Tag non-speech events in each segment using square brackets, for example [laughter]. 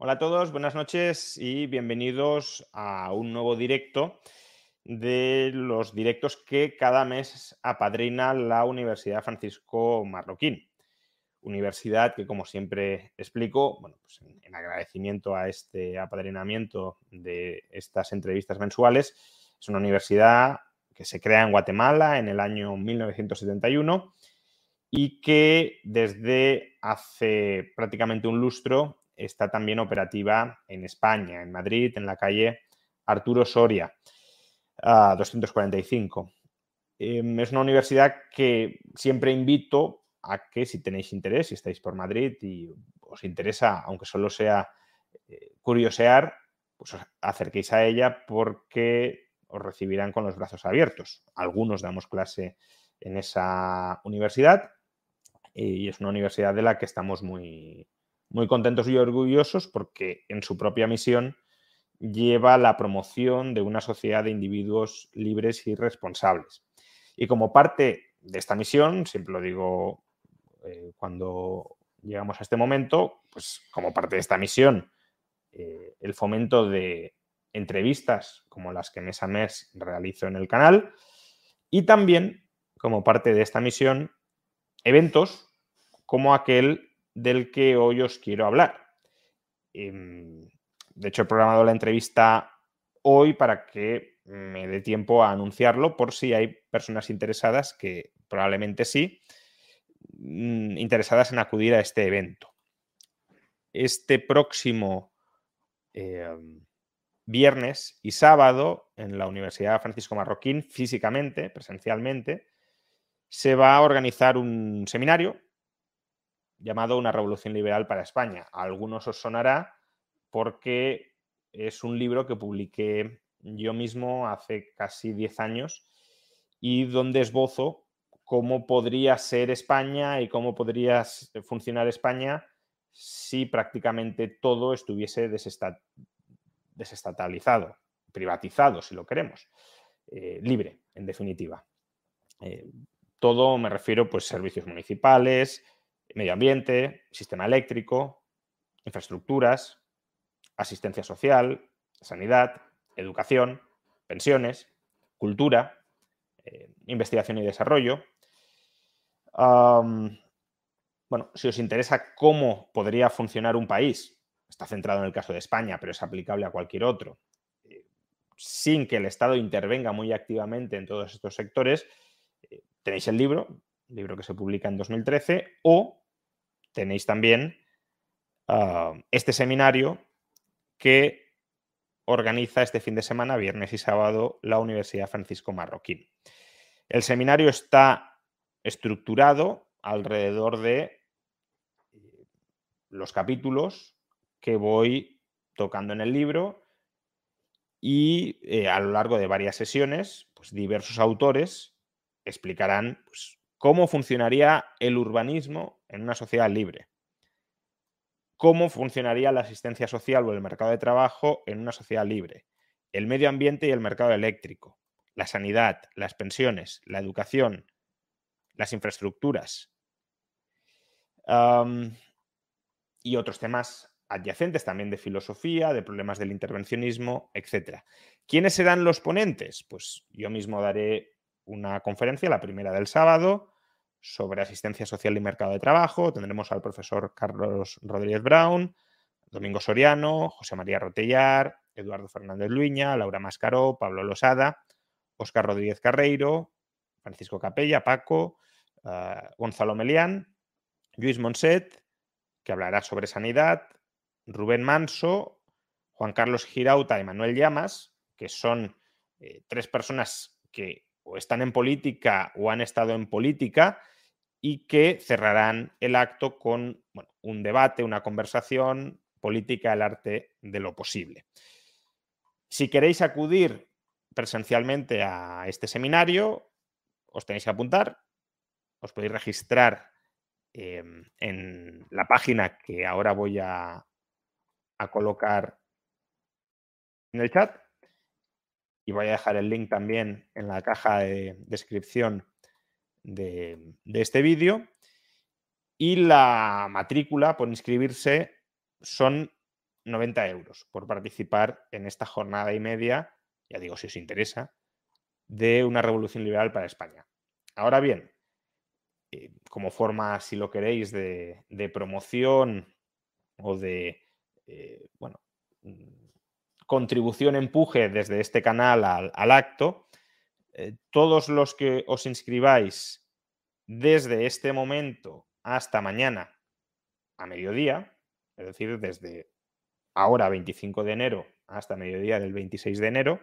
Hola a todos, buenas noches y bienvenidos a un nuevo directo de los directos que cada mes apadrina la Universidad Francisco Marroquín. Universidad que, como siempre explico, bueno, pues en, agradecimiento a este apadrinamiento de estas entrevistas mensuales, es una universidad que se crea en Guatemala en el año 1971 y que desde hace prácticamente un lustro está también operativa en España, en Madrid, en la calle Arturo Soria, 245. Em, es una universidad que siempre invito a que si tenéis interés, si estáis por Madrid y os interesa, aunque solo sea eh, curiosear, pues os acerquéis a ella porque os recibirán con los brazos abiertos. Algunos damos clase en esa universidad y es una universidad de la que estamos muy, muy contentos y orgullosos porque en su propia misión lleva la promoción de una sociedad de individuos libres y responsables. Y como parte de esta misión, siempre lo digo eh, cuando llegamos a este momento, pues como parte de esta misión, eh, el fomento de entrevistas como las que mes a mes realizo en el canal y también como parte de esta misión, eventos como aquel del que hoy os quiero hablar. Em, de hecho, he programado la entrevista hoy para que me dé tiempo a anunciarlo por si hay personas interesadas, que probablemente sí, Mm, interesadas en acudir a este evento. Este próximo em, viernes y sábado en la Universidad Francisco Marroquín, físicamente, presencialmente, se va a organizar un seminario llamado Una Revolución Liberal para España. A algunos os sonará porque es un libro que publiqué yo mismo hace casi 10 años y donde esbozo cómo podría ser España y cómo podría funcionar España si prácticamente todo estuviese desestatalizado, privatizado, si lo queremos, eh, libre, en definitiva. Eh, todo me refiero, pues, servicios municipales, medio ambiente, sistema eléctrico, infraestructuras, asistencia social, sanidad, educación, pensiones, cultura, eh, investigación y desarrollo, bueno, si os interesa cómo podría funcionar un país, está centrado en el caso de España, pero es aplicable a cualquier otro, sin que el Estado intervenga muy activamente en todos estos sectores, eh, tenéis el libro, libro que se publica en 2013, o tenéis también este seminario que organiza este fin de semana, viernes y sábado, la Universidad Francisco Marroquín. El seminario está estructurado alrededor de eh, los capítulos que voy tocando en el libro y eh, a lo largo de varias sesiones, pues diversos autores explicarán pues, cómo funcionaría el urbanismo en una sociedad libre, cómo funcionaría la asistencia social o el mercado de trabajo en una sociedad libre, el medio ambiente y el mercado eléctrico, la sanidad, las pensiones, la educación, las infraestructuras y otros temas adyacentes también de filosofía, de problemas del intervencionismo, etc. ¿Quiénes serán los ponentes? Pues yo mismo daré una conferencia, la primera del sábado, sobre asistencia social y mercado de trabajo. Tendremos al profesor Carlos Rodríguez Brown, Domingo Soriano, José María Rotellar, Eduardo Fernández Luña, Laura Mascaró, Pablo Losada, Óscar Rodríguez Carreiro, Francisco Capella, Paco, Ah, Gonzalo Melián, Luis Monset, que hablará sobre sanidad, Rubén Manso, Juan Carlos Girauta y Manuel Llamas, que son eh, tres personas que o están en política o han estado en política y que cerrarán el acto con un debate, una conversación política, el arte de lo posible. Si queréis acudir presencialmente a este seminario, os tenéis que apuntar, os podéis registrar em, en la página que ahora voy a, colocar en el chat y voy a dejar el link también en la caja de descripción de, este vídeo. Y la matrícula por inscribirse son 90 euros por participar en esta jornada y media, ya digo si os interesa, de una revolución liberal para España. Ahora bien, eh, como forma, si lo queréis, de, promoción o de, eh, bueno, contribución, empuje desde este canal al, acto, eh, todos los que os inscribáis desde este momento hasta mañana a mediodía, es decir, desde ahora 25 de enero hasta mediodía del 26 de enero,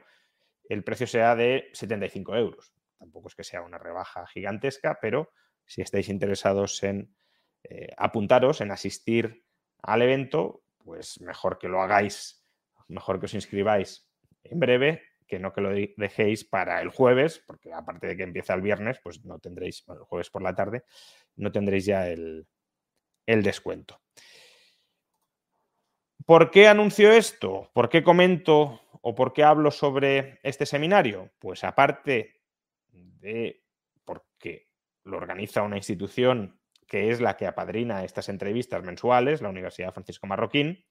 el precio sea de 75 euros. Tampoco es que sea una rebaja gigantesca, pero si estáis interesados en eh, apuntaros, en asistir al evento, pues mejor que lo hagáis, mejor que os inscribáis en breve, que no que lo dejéis para el jueves, porque aparte de que empieza el viernes, pues no tendréis, el jueves por la tarde, no tendréis ya el, el descuento. ¿Por qué anuncio esto? ¿Por qué comento o por qué hablo sobre este seminario? Pues aparte de porque lo organiza una institución que es la que apadrina estas entrevistas mensuales, la Universidad Francisco Marroquín,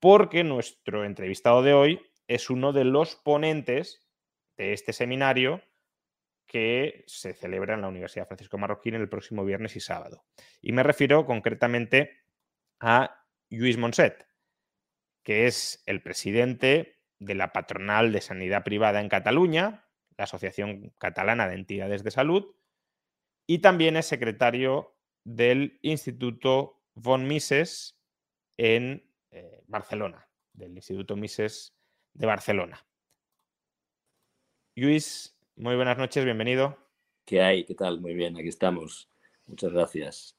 porque nuestro entrevistado de hoy es uno de los ponentes de este seminario que se celebra en la Universidad Francisco Marroquín el próximo viernes y sábado. Y me refiero concretamente a Luis Monset, que es el presidente de la Patronal de Sanidad Privada en Cataluña, la Asociación Catalana de Entidades de Salud, y también es secretario del Instituto von Mises en eh, Barcelona, del Instituto Mises de Barcelona. Luis, muy buenas noches, bienvenido. ¿Qué hay? ¿Qué tal? Muy bien, aquí estamos. Muchas gracias.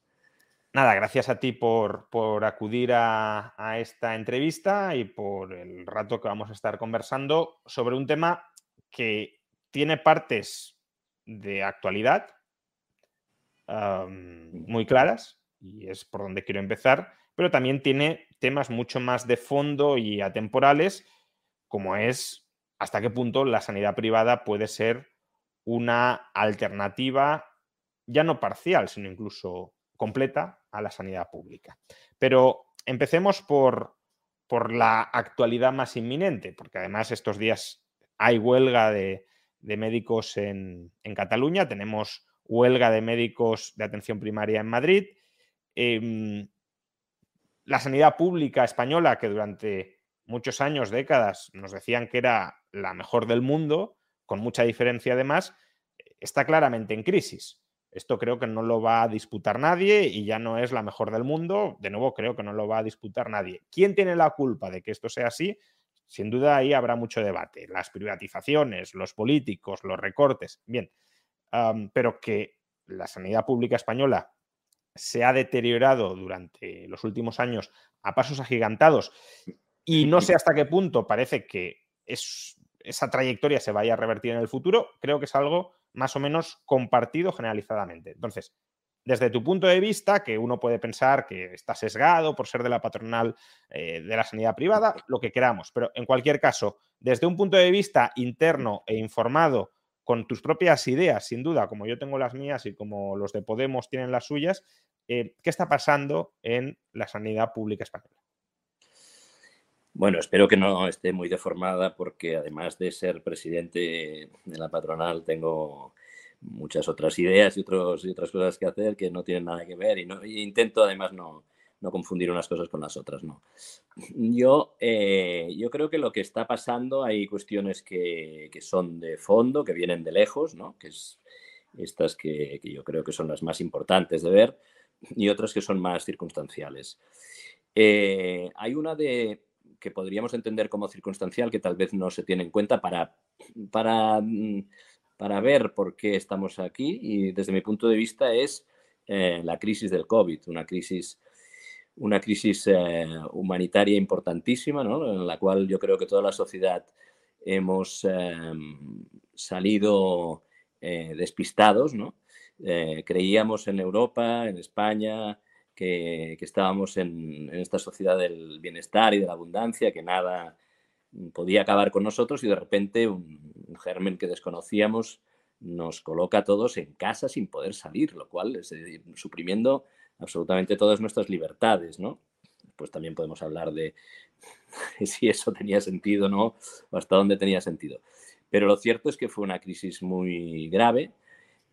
Nada, gracias a ti por, acudir a, esta entrevista y por el rato que vamos a estar conversando sobre un tema que tiene partes de actualidad muy claras y es por donde quiero empezar, pero también tiene temas mucho más de fondo y atemporales, como es hasta qué punto la sanidad privada puede ser una alternativa ya no parcial, sino incluso completa a la sanidad pública. Pero empecemos por, por la actualidad más inminente, porque además estos días hay huelga de, médicos en, Cataluña, tenemos huelga de médicos de atención primaria en Madrid. Em, la sanidad pública española, que durante muchos años, décadas, nos decían que era la mejor del mundo, con mucha diferencia además, está claramente en crisis. Esto creo que no lo va a disputar nadie y ya no es la mejor del mundo. De nuevo, creo que no lo va a disputar nadie. ¿Quién tiene la culpa de que esto sea así? Sin duda ahí habrá mucho debate. Las privatizaciones, los políticos, los recortes. Bien, pero que la sanidad pública española se ha deteriorado durante los últimos años a pasos agigantados y no sé hasta qué punto parece que esa trayectoria se vaya a revertir en el futuro, creo que es algo más o menos compartido generalizadamente. Entonces, desde tu punto de vista, que uno puede pensar que está sesgado por ser de la patronal eh, de la sanidad privada, lo que queramos, pero en cualquier caso, desde un punto de vista interno e informado, con tus propias ideas, sin duda, como yo tengo las mías y como los de Podemos tienen las suyas, eh, ¿qué está pasando en la sanidad pública española? Bueno, espero que no esté muy deformada porque además de ser presidente de la patronal tengo muchas otras ideas y, y otras cosas que hacer que no tienen nada que ver y, no, intento además no, confundir unas cosas con las otras. No. [laughs] Yo, eh, yo creo que lo que está pasando hay cuestiones que, son de fondo, que vienen de lejos, ¿no? que es estas que, yo creo que son las más importantes de ver y otras que son más circunstanciales. Eh, hay una de, que podríamos entender como circunstancial, que tal vez no se tiene en cuenta para, para, mm, para ver por qué estamos aquí. Y desde mi punto de vista es eh, la crisis del COVID, una crisis una crisis eh, humanitaria importantísima, en la cual yo creo que toda la sociedad hemos em, salido eh, despistados. ¿no? Eh, creíamos en Europa, en España, que, estábamos en, esta sociedad del bienestar y de la abundancia, que nada podía acabar con nosotros y de repente un, germen que desconocíamos nos coloca a todos en casa sin poder salir, lo cual es suprimiendo absolutamente todas nuestras libertades, ¿no? Pues también podemos hablar de [laughs] si eso tenía sentido no, o hasta dónde tenía sentido. Pero lo cierto es que fue una crisis muy grave,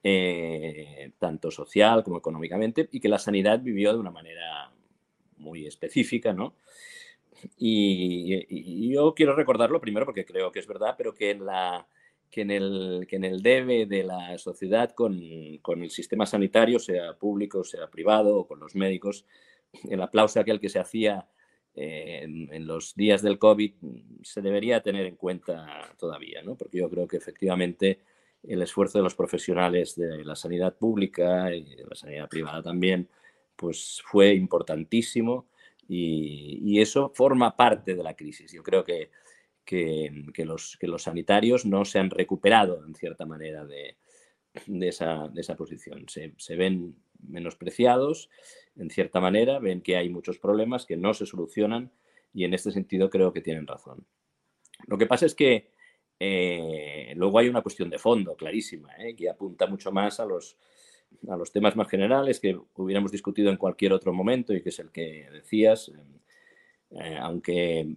eh, tanto social como económicamente, y que la sanidad vivió de una manera muy específica, ¿no? Y, yo quiero recordarlo primero porque creo que es verdad, pero que en, la, que en, el, que en el debe de la sociedad con, con el sistema sanitario, sea público, sea privado, o con los médicos, el aplauso aquel que se hacía eh, en, los días del COVID se debería tener en cuenta todavía, ¿no? porque yo creo que efectivamente el esfuerzo de los profesionales de la sanidad pública y de la sanidad privada también, pues fue importantísimo y, eso forma parte de la crisis. Yo creo que, que, los, que los sanitarios no se han recuperado en cierta manera de, de, esa, de esa, posición. Se, se ven menospreciados en cierta manera, ven que hay muchos problemas que no se solucionan y en este sentido creo que tienen razón. Lo que pasa es que eh, luego hay una cuestión de fondo clarísima, eh, que apunta mucho más a los, a los temas más generales que hubiéramos discutido en cualquier otro momento y que es el que decías, eh, aunque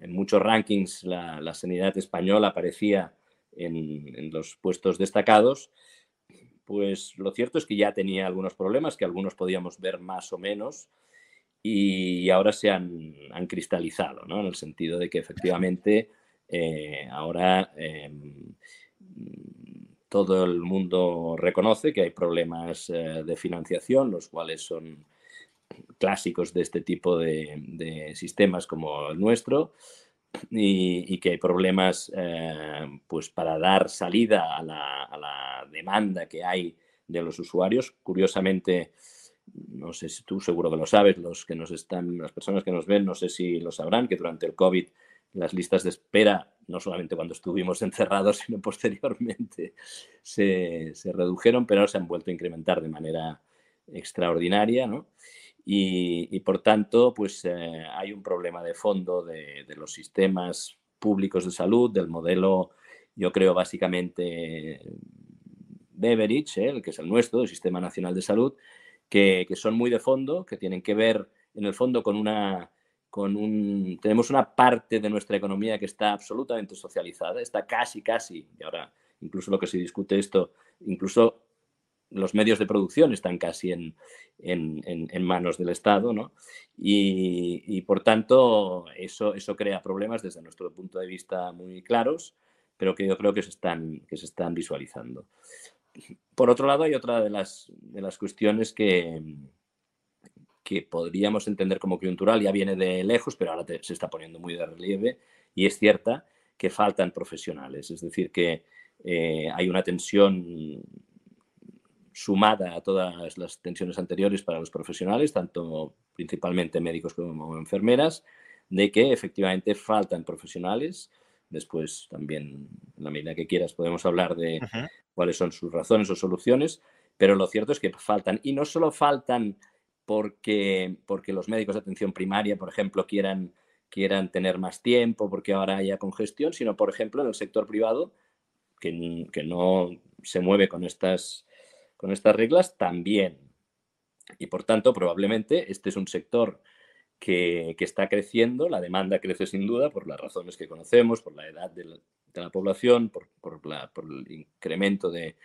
en muchos rankings la, sanidad española aparecía en, los puestos destacados, pues lo cierto es que ya tenía algunos problemas que algunos podíamos ver más o menos y ahora se han, cristalizado, ¿no? En el sentido de que efectivamente eh, ahora em, todo el mundo reconoce que hay problemas eh, de financiación, los cuales son clásicos de este tipo de sistemas como el nuestro, y, que hay problemas eh, pues para dar salida a la, demanda que hay de los usuarios. Curiosamente, no sé si tú seguro que lo sabes, los que nos están, las personas que nos ven, no sé si lo sabrán, que durante el COVID las listas de espera, no solamente cuando estuvimos [laughs] encerrados, sino posteriormente, se, se redujeron, pero se han vuelto a incrementar de manera extraordinaria, ¿no? Y, por tanto, pues eh, hay un problema de fondo de, los sistemas públicos de salud, del modelo, yo creo, básicamente Beveridge, ¿eh? el que es el nuestro, el Sistema Nacional de Salud, que, son muy de fondo, que tienen que ver, en el fondo, con una... Con un, tenemos una parte de nuestra economía que está absolutamente socializada, está casi, casi, y ahora incluso lo que se discute esto, incluso los medios de producción están casi en, manos del Estado, ¿no? Y, por tanto, eso, eso crea problemas desde nuestro punto de vista muy claros, pero que yo creo que se están, que se están visualizando. Por otro lado, hay otra de las, de las cuestiones que, que podríamos entender como coyuntural, ya viene de lejos, pero ahora se está poniendo muy de relieve, y es cierta que faltan profesionales, es decir, que eh, hay una tensión sumada a todas las tensiones anteriores para los profesionales, tanto principalmente médicos como enfermeras, de que efectivamente faltan profesionales. Después también, en la medida que quieras, podemos hablar de cuáles son sus razones o soluciones, pero lo cierto es que faltan. Y no solo faltan porque, porque los médicos de atención primaria, por ejemplo, quieran, quieran tener más tiempo, porque ahora haya congestión, sino, por ejemplo, en el sector privado, que, que no se mueve con estas con estas reglas también. Y por tanto, probablemente este es un sector que, está creciendo, la demanda crece sin duda por las razones que conocemos, por la edad de la, población, por, el incremento de,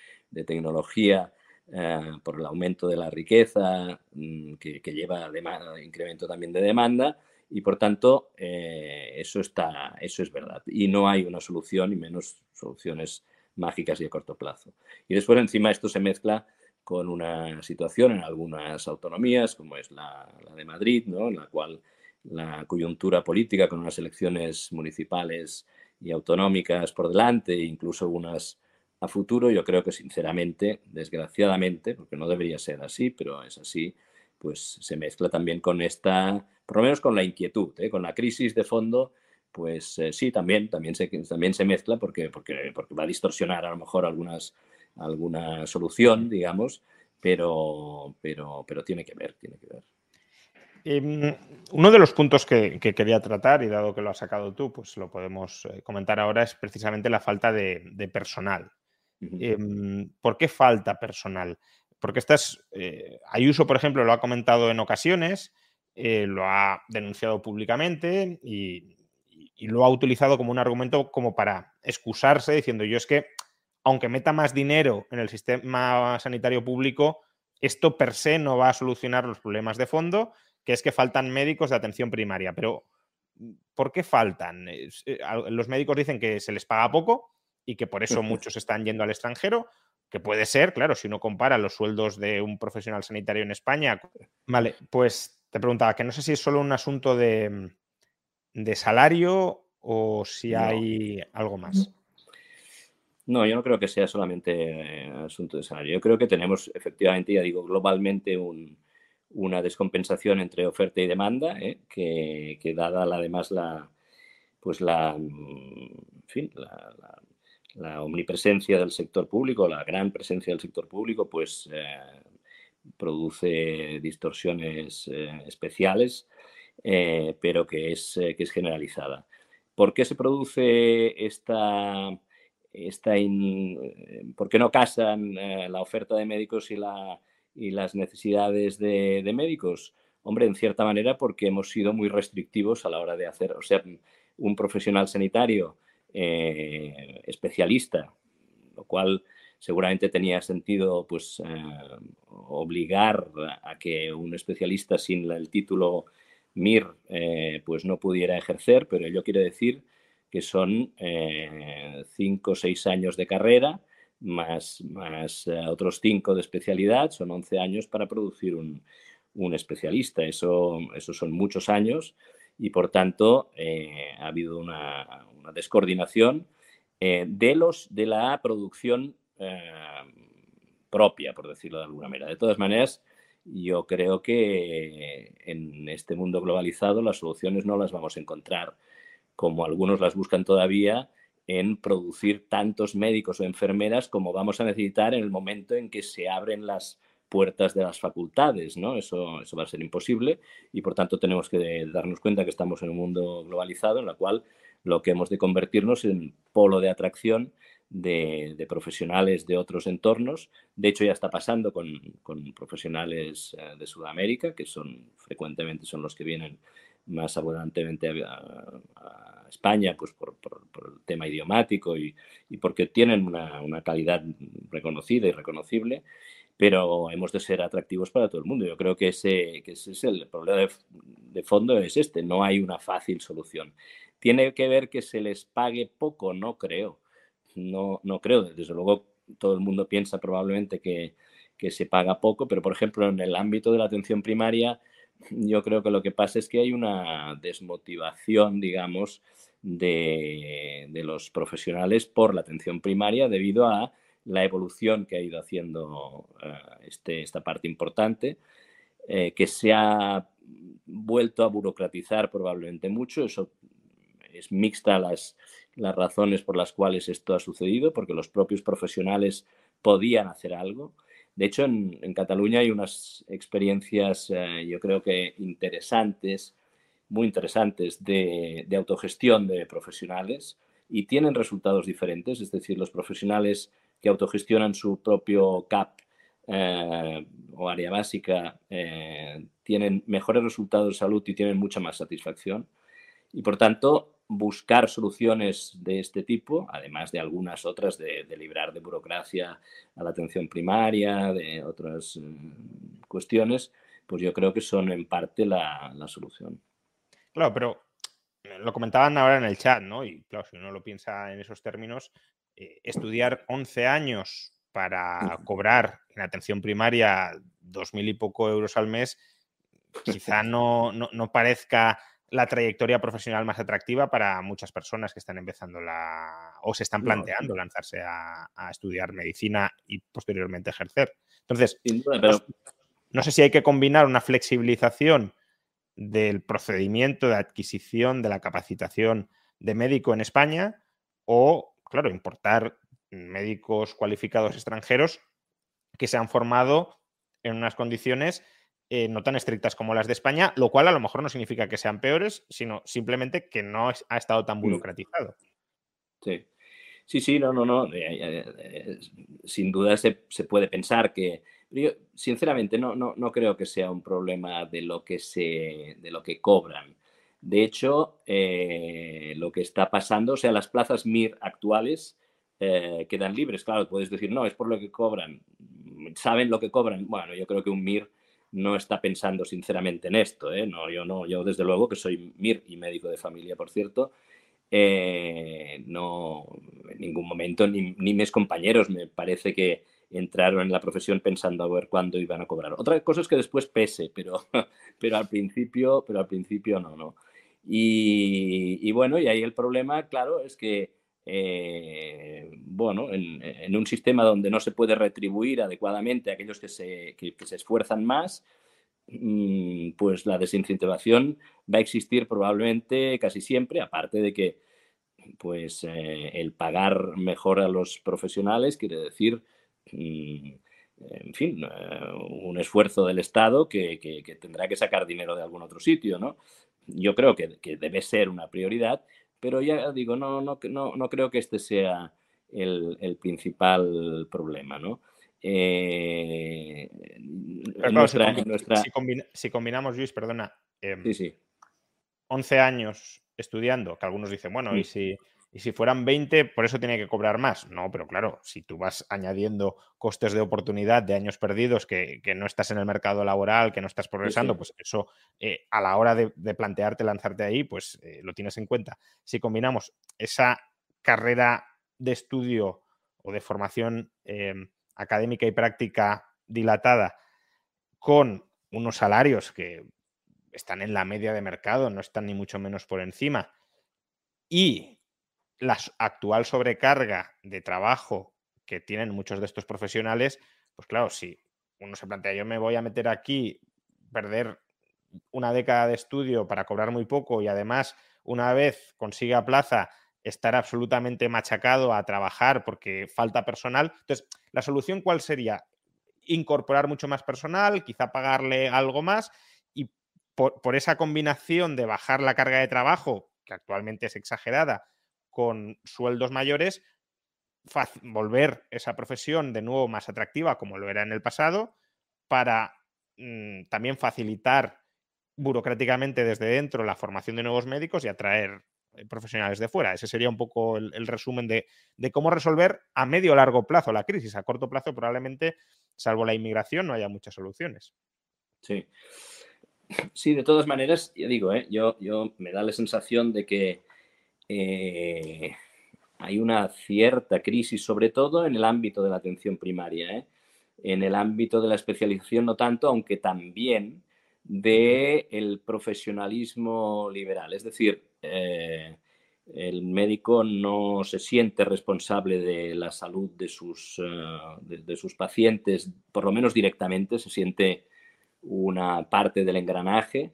tecnología, eh, por el aumento de la riqueza mm, que, lleva a incremento también de demanda y por tanto eh, eso, está, eso es verdad. Y no hay una solución y menos soluciones mágicas y a corto plazo. Y después encima esto se mezcla con una situación en algunas autonomías, como es la, de Madrid, ¿no? en la cual la coyuntura política con unas elecciones municipales y autonómicas por delante, e incluso unas a futuro, yo creo que sinceramente, desgraciadamente, porque no debería ser así, pero es así, pues se mezcla también con esta, por lo menos con la inquietud, ¿eh? con la crisis de fondo, pues eh, sí, también, también, se, también se mezcla porque, porque, porque va a distorsionar a lo mejor algunas, alguna solución, digamos, pero, pero, pero tiene que ver, tiene que ver. Em, uno de los puntos que, quería tratar, y dado que lo has sacado tú, pues lo podemos eh, comentar ahora, es precisamente la falta de, personal. Em, ¿Por qué falta personal? Porque estas, eh, Ayuso, por ejemplo, lo ha comentado en ocasiones, eh, lo ha denunciado públicamente y, y, lo ha utilizado como un argumento como para excusarse, diciendo yo es que, aunque meta más dinero en el sistema sanitario público, esto per se no va a solucionar los problemas de fondo que es que faltan médicos de atención primaria. Pero, ¿por qué faltan? Eh, los médicos dicen que se les paga poco y que por eso muchos están yendo al extranjero, que puede ser, claro, si uno compara los sueldos de un profesional sanitario en España. Vale, pues te preguntaba que no sé si es solo un asunto de, salario o si hay algo más. No, yo no creo que sea solamente asunto de salario. Yo creo que tenemos efectivamente, ya digo, globalmente un, una descompensación entre oferta y demanda, ¿eh? que, dada además la, pues la, fin, la, omnipresencia del sector público, la gran presencia del sector público, pues eh, produce distorsiones eh, especiales, pero que es, que es generalizada. ¿Por qué se produce esta, esta por qué no casan la oferta de médicos y la y las necesidades de, médicos? Hombre, en cierta manera porque hemos sido muy restrictivos a la hora de hacer, o sea, un profesional sanitario eh, especialista, lo cual seguramente tenía sentido pues eh, obligar a que un especialista sin el título MIR eh, pues no pudiera ejercer, pero ello quiere decir que son cinco o seis años de carrera más, eh, otros cinco de especialidad, son 11 años para producir un, especialista. Eso, son muchos años y por tanto eh, ha habido una, descoordinación eh, de, los, de la producción propia, por decirlo de alguna manera. De todas maneras, yo creo que en este mundo globalizado las soluciones no las vamos a encontrar como algunos las buscan todavía en producir tantos médicos o enfermeras como vamos a necesitar en el momento en que se abren las puertas de las facultades, ¿no? Eso, eso va a ser imposible y por tanto tenemos que darnos cuenta que estamos en un mundo globalizado en el cual lo que hemos de convertirnos en polo de atracción de, profesionales de otros entornos. De hecho, ya está pasando con, profesionales eh, de Sudamérica, que son frecuentemente son los que vienen más abundantemente a, España, pues por, el tema idiomático y, porque tienen una, calidad reconocida y reconocible, pero hemos de ser atractivos para todo el mundo. Yo creo que ese, es el problema de, fondo, es este, no hay una fácil solución. ¿Tiene que ver que se les pague poco? No creo. No, no creo. Desde luego, todo el mundo piensa probablemente que, que se paga poco, pero por ejemplo, en el ámbito de la atención primaria, yo creo que lo que pasa es que hay una desmotivación, digamos, de, los profesionales por la atención primaria debido a la evolución que ha ido haciendo eh, este, esta parte importante, eh, que se ha vuelto a burocratizar probablemente mucho. Es mixta las, las razones por las cuales esto ha sucedido, porque los propios profesionales podían hacer algo de hecho, en, Cataluña hay unas experiencias, eh, yo creo que interesantes, muy interesantes, de, autogestión de profesionales y tienen resultados diferentes. Es decir, los profesionales que autogestionan su propio CAP eh, o área básica eh, tienen mejores resultados de salud y tienen mucha más satisfacción. Y por tanto, buscar soluciones de este tipo, además de algunas otras de, librar de burocracia a la atención primaria, de otras mm, cuestiones, pues yo creo que son en parte la, solución. Claro, pero eh, lo comentaban ahora en el chat, ¿no? Y claro, si uno lo piensa en esos términos, eh, estudiar 11 años para cobrar en atención primaria dos mil y poco euros al mes, quizá no, no parezca la trayectoria profesional más atractiva para muchas personas que están empezando la o se están planteando lanzarse a, estudiar medicina y posteriormente ejercer. Entonces, No sé si hay que combinar una flexibilización del procedimiento de adquisición de la capacitación de médico en España o, claro, importar médicos cualificados extranjeros que se han formado en unas condiciones eh, no tan estrictas como las de España, lo cual a lo mejor no significa que sean peores, sino simplemente que no ha estado tan mm. burocratizado. Sí. Sí, sí, no, no, no. Eh, eh, sin duda se, puede pensar que. Yo, sinceramente, no, no, no, creo que sea un problema de lo que se. de lo que cobran. De hecho, lo que está pasando, o sea, las plazas MIR actuales quedan libres. Claro, puedes decir, no, es por lo que cobran. ¿Saben lo que cobran? Bueno, yo creo que un MIR no está pensando sinceramente en esto. ¿eh? No, yo no, yo desde luego que soy MIR y médico de familia, por cierto, eh, no en ningún momento, ni, mis compañeros me parece que entraron en la profesión pensando a ver cuándo iban a cobrar. Otra cosa es que después pese, pero, [laughs] pero al principio, pero al principio no, no. Y, y bueno, y ahí el problema, claro, es que eh, bueno, en, un sistema donde no se puede retribuir adecuadamente a aquellos que se, se esfuerzan más, mm, pues la desincentivación va a existir probablemente casi siempre, aparte de que pues eh, el pagar mejor a los profesionales quiere decir, mm, en fin, eh, un esfuerzo del Estado que, tendrá que sacar dinero de algún otro sitio, ¿no? Yo creo que, que debe ser una prioridad, pero ya digo, no, no, no, no creo que este sea el, principal problema, ¿no? Eh, si, combinamos, Luis, perdona, em, sí, sí. 11 años estudiando, que algunos dicen, bueno, y mm. si y si fueran 20, por eso tiene que cobrar más. No, pero claro, si tú vas añadiendo costes de oportunidad de años perdidos, que, no estás en el mercado laboral, que no estás progresando, pues eso eh, a la hora de, plantearte lanzarte ahí, pues eh, lo tienes en cuenta. Si combinamos esa carrera de estudio o de formación em, académica y práctica dilatada con unos salarios que están en la media de mercado, no están ni mucho menos por encima, y la actual sobrecarga de trabajo que tienen muchos de estos profesionales, pues claro, si uno se plantea, yo me voy a meter aquí, perder una década de estudio para cobrar muy poco y además una vez consiga plaza estar absolutamente machacado a trabajar porque falta personal. Entonces, ¿la solución cuál sería? Incorporar mucho más personal, quizá pagarle algo más y por, por esa combinación de bajar la carga de trabajo, que actualmente es exagerada, con sueldos mayores, volver esa profesión de nuevo más atractiva como lo era en el pasado, para mm, también facilitar burocráticamente desde dentro la formación de nuevos médicos y atraer eh, profesionales de fuera. Ese sería un poco el, resumen de, cómo resolver a medio o largo plazo la crisis. A corto plazo probablemente, salvo la inmigración, no haya muchas soluciones. Sí. Sí, de todas maneras, ya digo, ¿eh? yo, yo me da la sensación de que eh, hay una cierta crisis, sobre todo en el ámbito de la atención primaria. ¿eh? En el ámbito de la especialización no tanto, aunque también del el profesionalismo liberal. Es decir, eh, el médico no se siente responsable de la salud de sus, de sus pacientes, por lo menos directamente, se siente una parte del engranaje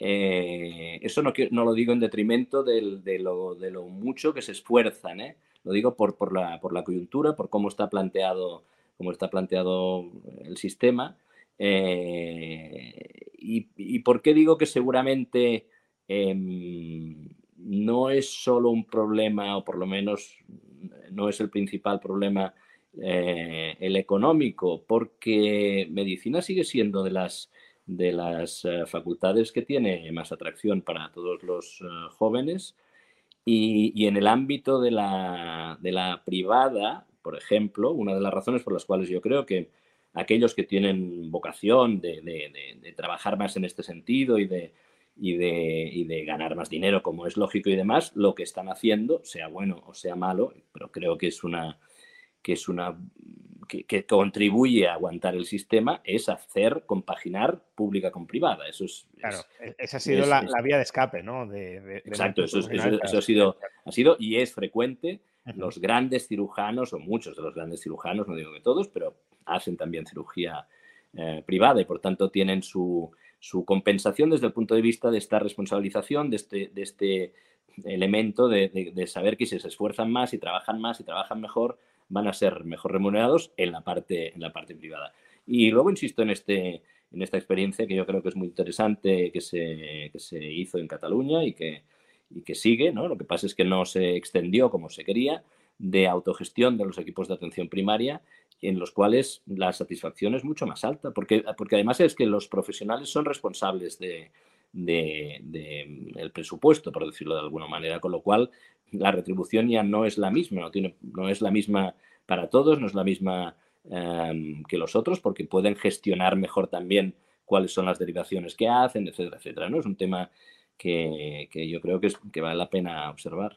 eh, eso no, no, lo digo en detrimento de, lo, de, lo, mucho que se esfuerzan, ¿eh? lo digo por, por, la, por, la, coyuntura, por cómo está planteado, cómo está planteado el sistema. Eh, y, y, por qué digo que seguramente em, no es solo un problema, o por lo menos no es el principal problema el económico, porque medicina sigue siendo de las de las eh, facultades que tiene más atracción para todos los eh, jóvenes. Y, en el ámbito de la, de la privada, por ejemplo, una de las razones por las cuales yo creo que aquellos que tienen vocación de, de, trabajar más en este sentido y de, y de, y de, ganar más dinero, como es lógico y demás, lo que están haciendo, sea bueno o sea malo, pero creo que es una, que es una que, contribuye a aguantar el sistema es hacer compaginar pública con privada. Eso es, claro, e, esa ha sido la, vía de escape, ¿no? exacto, eso, ha, sido, ha sido y es frecuente. Los grandes cirujanos, o muchos de los grandes cirujanos, no digo que todos, pero hacen también cirugía eh, privada y por tanto tienen su, compensación desde el punto de vista de esta responsabilización, de este, de este elemento de, saber que si se esfuerzan más y trabajan más y trabajan mejor, van a ser mejor remunerados en la parte, en la parte privada. Y luego insisto en, este, en esta experiencia que yo creo que es muy interesante que se, que se hizo en Cataluña y que, y que sigue, ¿no? Lo que pasa es que no se extendió como se quería de autogestión de los equipos de atención primaria en los cuales la satisfacción es mucho más alta, porque, porque además es que los profesionales son responsables de, el presupuesto, por decirlo de alguna manera, con lo cual la retribución ya no es la misma, no, tiene, no es la misma para todos, no es la misma em, que los otros, porque pueden gestionar mejor también cuáles son las derivaciones que hacen, etcétera, etcétera. ¿no? Es un tema que, yo creo que, es, que vale la pena observar.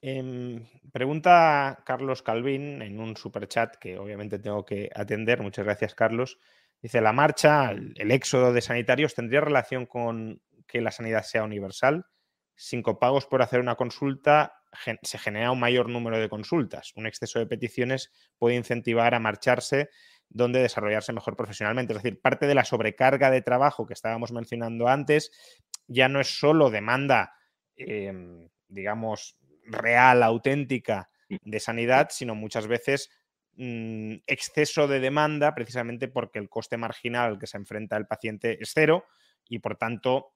Em, pregunta Carlos Calvin en un superchat que obviamente tengo que atender. Muchas gracias, Carlos. Dice, la marcha, el, éxodo de sanitarios, ¿tendría relación con que la sanidad sea universal? Sin copagos por hacer una consulta se genera un mayor número de consultas. Un exceso de peticiones puede incentivar a marcharse donde desarrollarse mejor profesionalmente. Es decir, parte de la sobrecarga de trabajo que estábamos mencionando antes ya no es solo demanda, em, digamos, real, auténtica mm. de sanidad, sino muchas veces mm, exceso de demanda precisamente porque el coste marginal al que se enfrenta el paciente es cero y por tanto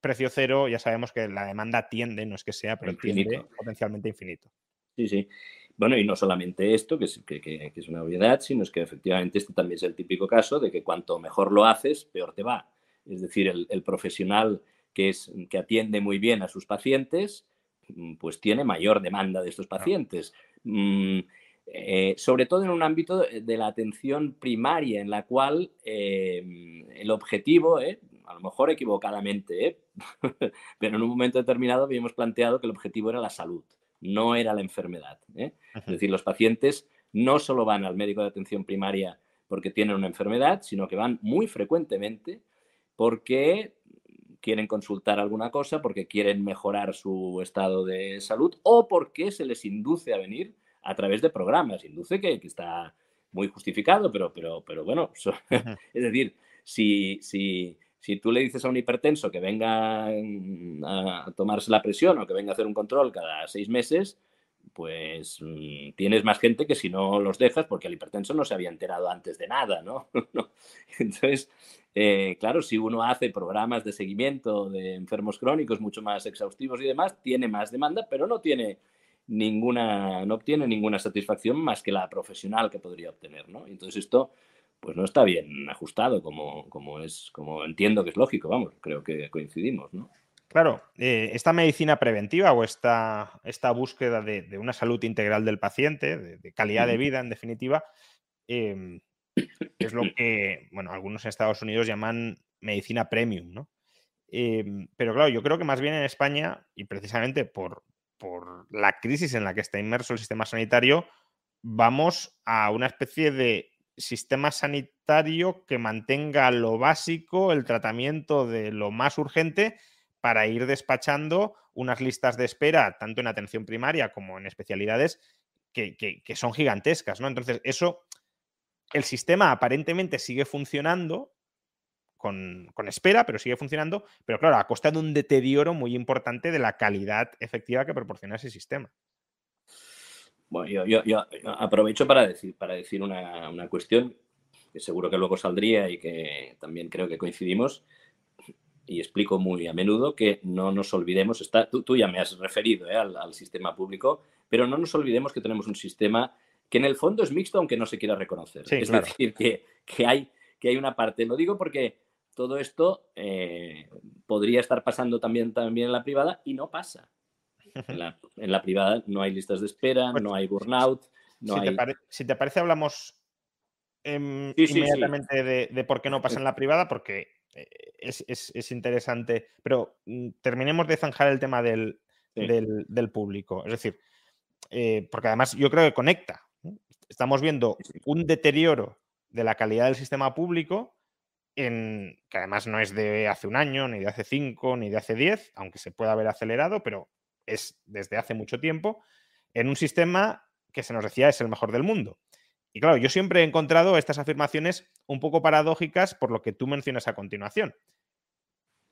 precio cero ya sabemos que la demanda tiende, no es que sea, pero tiende potencialmente infinito. Sí, sí. Bueno, y no solamente esto, que es, que, es una obviedad, sino es que efectivamente este también es el típico caso de que cuanto mejor lo haces, peor te va. Es decir, el, el profesional que, es, que atiende muy bien a sus pacientes, Mm, pues tiene mayor demanda de estos pacientes. Mm, eh, sobre todo en un ámbito de la atención primaria, en la cual em, el objetivo, eh, a lo mejor equivocadamente, eh, [laughs] pero en un momento determinado habíamos planteado que el objetivo era la salud, no era la enfermedad. Es decir, los pacientes no solo van al médico de atención primaria porque tienen una enfermedad, sino que van muy frecuentemente porque quieren consultar alguna cosa, porque quieren mejorar su estado de salud o porque se les induce a venir a través de programas. Induce que, está muy justificado, pero, pero, pero bueno, [laughs] es decir, si, si, si tú le dices a un hipertenso que venga mm, a tomarse la presión o que venga a hacer un control cada seis meses, pues mm, tienes más gente que si no los dejas, porque el hipertenso no se había enterado antes de nada, ¿no? [laughs] Entonces, eh, claro, si uno hace programas de seguimiento de enfermos crónicos mucho más exhaustivos y demás, tiene más demanda, pero no tiene ninguna, no obtiene ninguna satisfacción más que la profesional que podría obtener, ¿no? Entonces esto, pues no está bien ajustado como, como es, como entiendo que es lógico, vamos, creo que coincidimos, ¿no? Claro, eh, esta medicina preventiva o esta, esta búsqueda de, una salud integral del paciente, de, calidad de vida en definitiva, em, es lo que, bueno, algunos en Estados Unidos llaman medicina premium, ¿no? Em, pero claro, yo creo que más bien en España, y precisamente por, por la crisis en la que está inmerso el sistema sanitario, vamos a una especie de sistema sanitario que mantenga lo básico, el tratamiento de lo más urgente, para ir despachando unas listas de espera, tanto en atención primaria como en especialidades, que, son gigantescas, ¿no? Entonces, eso, el sistema aparentemente sigue funcionando con, espera, pero sigue funcionando, pero claro, a costa de un deterioro muy importante de la calidad efectiva que proporciona ese sistema. Bueno, yo, aprovecho para decir, para decir una, una, cuestión que seguro que luego saldría y que también creo que coincidimos, y explico muy a menudo que no nos olvidemos, está, tú, tú ya me has referido eh, al, sistema público, pero no nos olvidemos que tenemos un sistema que en el fondo es mixto aunque no se quiera reconocer. es decir, que, que, hay, que hay una parte, lo digo porque todo esto eh, podría estar pasando también, también en la privada y no pasa. En la, en la privada no hay listas de espera, no hay burnout. No si, Te si, Te parece, hablamos em, inmediatamente De, de, por qué no pasa en la privada, porque eh, es, interesante. Pero mm, terminemos de zanjar el tema del, del, público. Es decir, eh, porque además yo creo que conecta. Estamos viendo un deterioro de la calidad del sistema público, en, que además no es de hace un año, ni de hace cinco, ni de hace diez, aunque se pueda haber acelerado, pero es desde hace mucho tiempo, en un sistema que se nos decía es el mejor del mundo. Y claro, yo siempre he encontrado estas afirmaciones un poco paradójicas por lo que tú mencionas a continuación.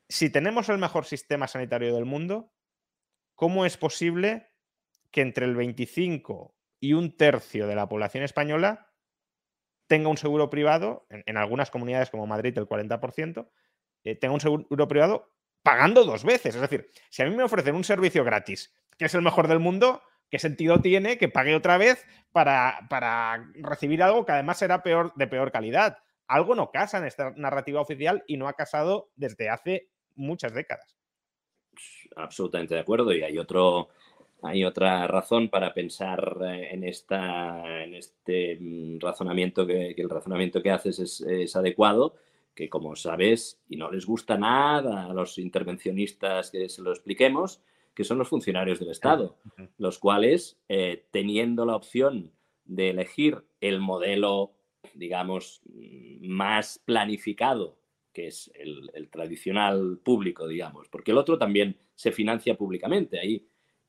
Si tenemos el mejor sistema sanitario del mundo, ¿cómo es posible que entre el 25 y un tercio de la población española tenga un seguro privado, en, algunas comunidades como Madrid el 40%, eh, tenga un seguro privado pagando dos veces. Es decir, si a mí me ofrecen un servicio gratis, que es el mejor del mundo, ¿qué sentido tiene que pague otra vez para, para recibir algo que además será peor, de peor calidad? Algo no casa en esta narrativa oficial y no ha casado desde hace muchas décadas. Absolutamente de acuerdo. Y hay otro, hay otra razón para pensar eh, en, esta, en este mm, razonamiento que, el razonamiento que haces es, adecuado, que como sabes, y no les gusta nada a los intervencionistas que se lo expliquemos, que son los funcionarios del Estado, los cuales, eh, teniendo la opción de elegir el modelo, digamos, mm, más planificado, que es el, el tradicional público, digamos, porque el otro también se financia públicamente. Ahí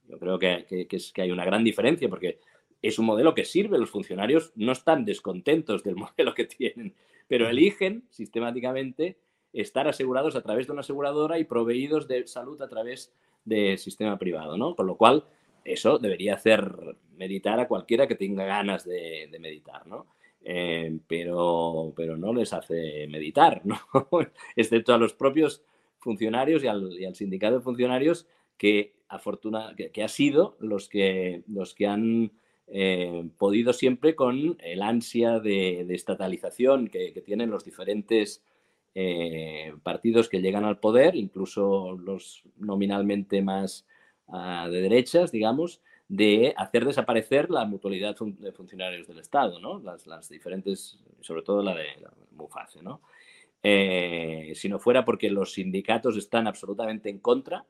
yo creo que, es, que hay una gran diferencia porque es un modelo que sirve. Los funcionarios no están descontentos del [laughs] modelo que tienen, pero eligen sistemáticamente estar asegurados a través de una aseguradora y proveídos de salud a través del sistema privado, ¿no? Con lo cual, eso debería hacer meditar a cualquiera que tenga ganas de, meditar, ¿no? Eh, pero, pero no les hace meditar, [laughs] ¿no? Excepto a los propios funcionarios y al, y al sindicato de funcionarios que, afortuna, que, ha sido los que, los que han eh, podido siempre con el ansia de, estatalización que, tienen los diferentes eh, partidos que llegan al poder, incluso los nominalmente más ah, de derechas, digamos, de hacer desaparecer la mutualidad de funcionarios del Estado, ¿no? Las, diferentes, sobre todo la de la MUFACE, ¿no? Eh, si no fuera porque los sindicatos están absolutamente en contra,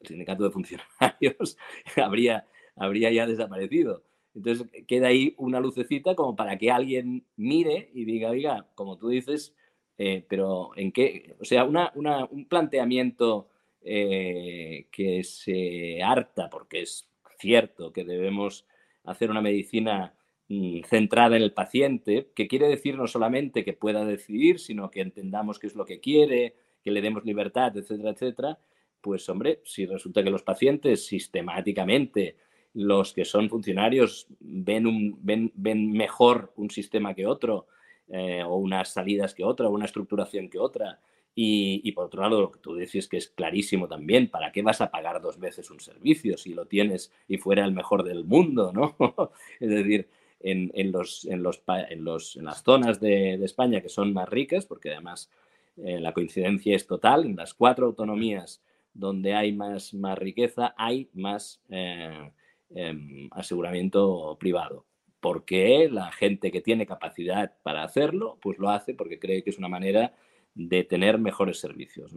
el sindicato de funcionarios [laughs] habría, habría ya desaparecido. Entonces queda ahí una lucecita como para que alguien mire y diga, oiga, como tú dices, eh, pero en qué, o sea, un planteamiento eh, que se harta, porque es cierto que debemos hacer una medicina mm, centrada en el paciente, que quiere decir no solamente que pueda decidir, sino que entendamos qué es lo que quiere, que le demos libertad, etcétera, etcétera, pues hombre, si resulta que los pacientes sistemáticamente, los que son funcionarios, ven, un, ven, ven mejor un sistema que otro, eh, o unas salidas que otra, o una estructuración que otra, y, por otro lado, lo que tú decís que es clarísimo también, ¿para qué vas a pagar dos veces un servicio si lo tienes y fuera el mejor del mundo? ¿no? [laughs] es decir, en, en, los, en, los, en, los, en las zonas de, España que son más ricas, porque además eh, la coincidencia es total, en las cuatro autonomías donde hay más, más riqueza, hay más eh, em, aseguramiento privado. Porque la gente que tiene capacidad para hacerlo, pues lo hace porque cree que es una manera de tener mejores servicios.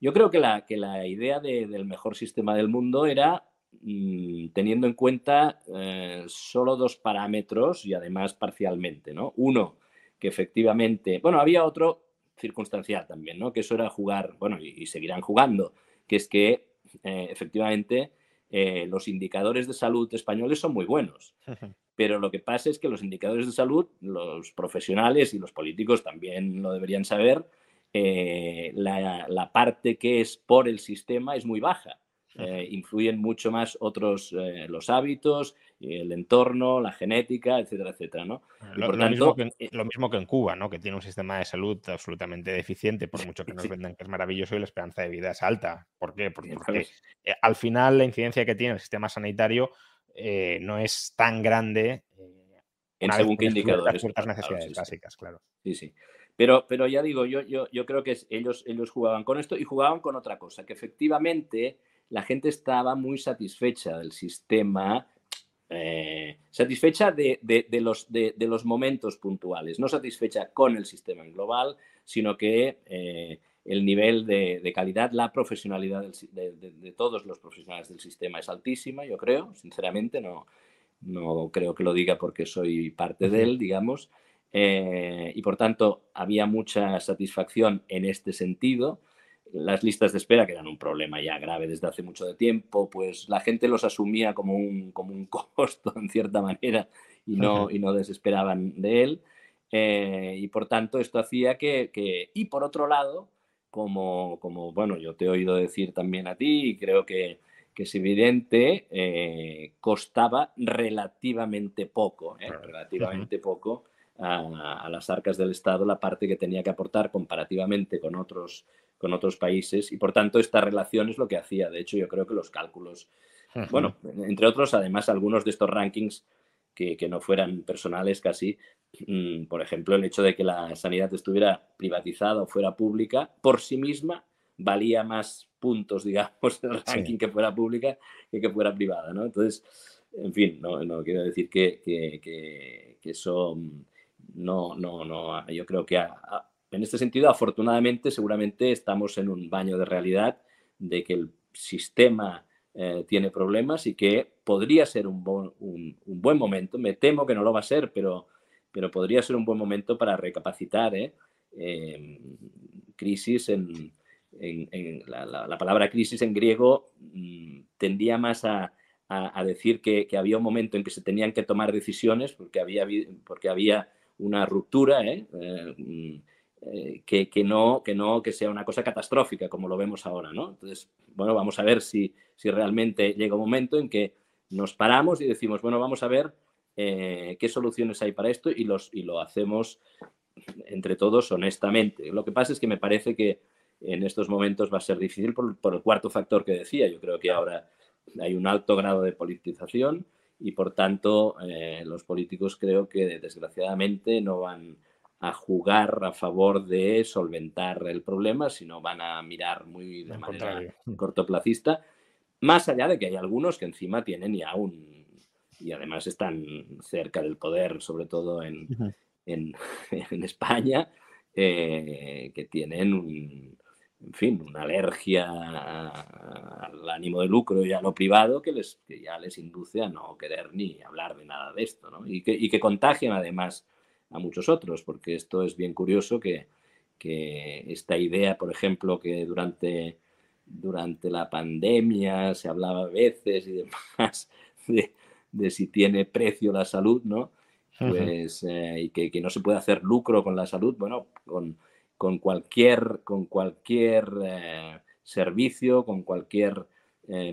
Yo creo que la, que la idea del mejor sistema del mundo era mm, teniendo en cuenta eh, solo dos parámetros y además parcialmente. ¿no? Uno, que efectivamente, bueno, había otro circunstancial también, ¿no? que eso era jugar, bueno, y seguirán jugando, que es que eh, efectivamente eh, los indicadores de salud españoles son muy buenos. Pero lo que pasa es que los indicadores de salud, los profesionales y los políticos también lo deberían saber, eh, la, parte que es por el sistema es muy baja. Influyen mucho más otros los hábitos el entorno, la genética, etcétera, etcétera, ¿no? Lo, mismo que, eh lo, mismo que, en Cuba, ¿no? Que tiene un sistema de salud absolutamente deficiente, por mucho que nos vendan que es maravilloso y la esperanza de vida es alta. ¿Por qué? Porque, eh, al final la incidencia que tiene el sistema sanitario eh, no es tan grande. en según qué indicadores. Las necesidades básicas, claro. Sí, sí. Pero, pero ya digo, yo, yo, yo creo que ellos, ellos jugaban con esto y jugaban con otra cosa, que efectivamente la gente estaba muy satisfecha del sistema eh, satisfecha de, los, de, los, momentos puntuales, no satisfecha con el sistema en global, sino que eh, el nivel de, calidad, la profesionalidad de, todos los profesionales del sistema es altísima, yo creo, sinceramente, no, no creo que lo diga porque soy parte de él, digamos, eh, y por tanto había mucha satisfacción en este sentido las listas de espera, que eran un problema ya grave desde hace mucho de tiempo, pues la gente los asumía como un, como un [laughs] costo en cierta manera y no, y no desesperaban de él. Eh, y por tanto, esto hacía que, que, y por otro lado, como, como, bueno, yo te he oído decir también a ti, y creo que, que es evidente, eh, costaba relativamente poco, ¿eh? relativamente poco a, a, las arcas del Estado la parte que tenía que aportar comparativamente con otros, con otros países y por tanto esta relación es lo que hacía. De hecho, yo creo que los cálculos, bueno, entre otros, además algunos de estos rankings que, que no fueran personales casi, mm, por ejemplo, el hecho de que la sanidad estuviera privatizada o fuera pública, por sí misma valía más puntos, [laughs] digamos, el ranking que fuera pública que que fuera privada, ¿no? Entonces, en fin, no, no quiero decir que, que, que, que eso mm, no, no, no, yo creo que a, a, en este sentido, afortunadamente, seguramente estamos en un baño de realidad de que el sistema eh, tiene problemas y que podría ser un, buen momento, me temo que no lo va a ser, pero, pero podría ser un buen momento para recapacitar. ¿eh? Eh, crisis en, la, la, la, palabra crisis en griego mmm, tendía más a, decir que, había un momento en que se tenían que tomar decisiones porque había, porque había una ruptura. ¿eh? Mm, eh, que, que, no, que no que sea una cosa catastrófica como lo vemos ahora, ¿no? Entonces, bueno, vamos a ver si, si realmente llega un momento en que nos paramos y decimos, bueno, vamos a ver eh, qué soluciones hay para esto y, los, y lo hacemos entre todos honestamente. Lo que pasa es que me parece que en estos momentos va a ser difícil por, por el cuarto factor que decía. Yo creo que ahora hay un alto grado de politización y por tanto eh, los políticos creo que desgraciadamente no van a jugar a favor de solventar el problema, sino van a mirar muy de manera contrario. [laughs] cortoplacista, más allá de que hay algunos que encima tienen ya un... y además están cerca del poder, sobre todo en, uh -huh. en, [laughs] en, España, eh, que tienen un, en fin, una alergia al ánimo de lucro y a lo privado que, les, que ya les induce a no querer ni hablar de nada de esto, ¿no? Y que, y que contagian además a muchos otros, porque esto es bien curioso que, que esta idea, por ejemplo, que durante, durante la pandemia se hablaba a veces y demás [laughs] de, de si tiene precio la salud, ¿no? Pues, eh, y que, que, no se puede hacer lucro con la salud, bueno, con, con cualquier, con cualquier eh, servicio, con cualquier eh,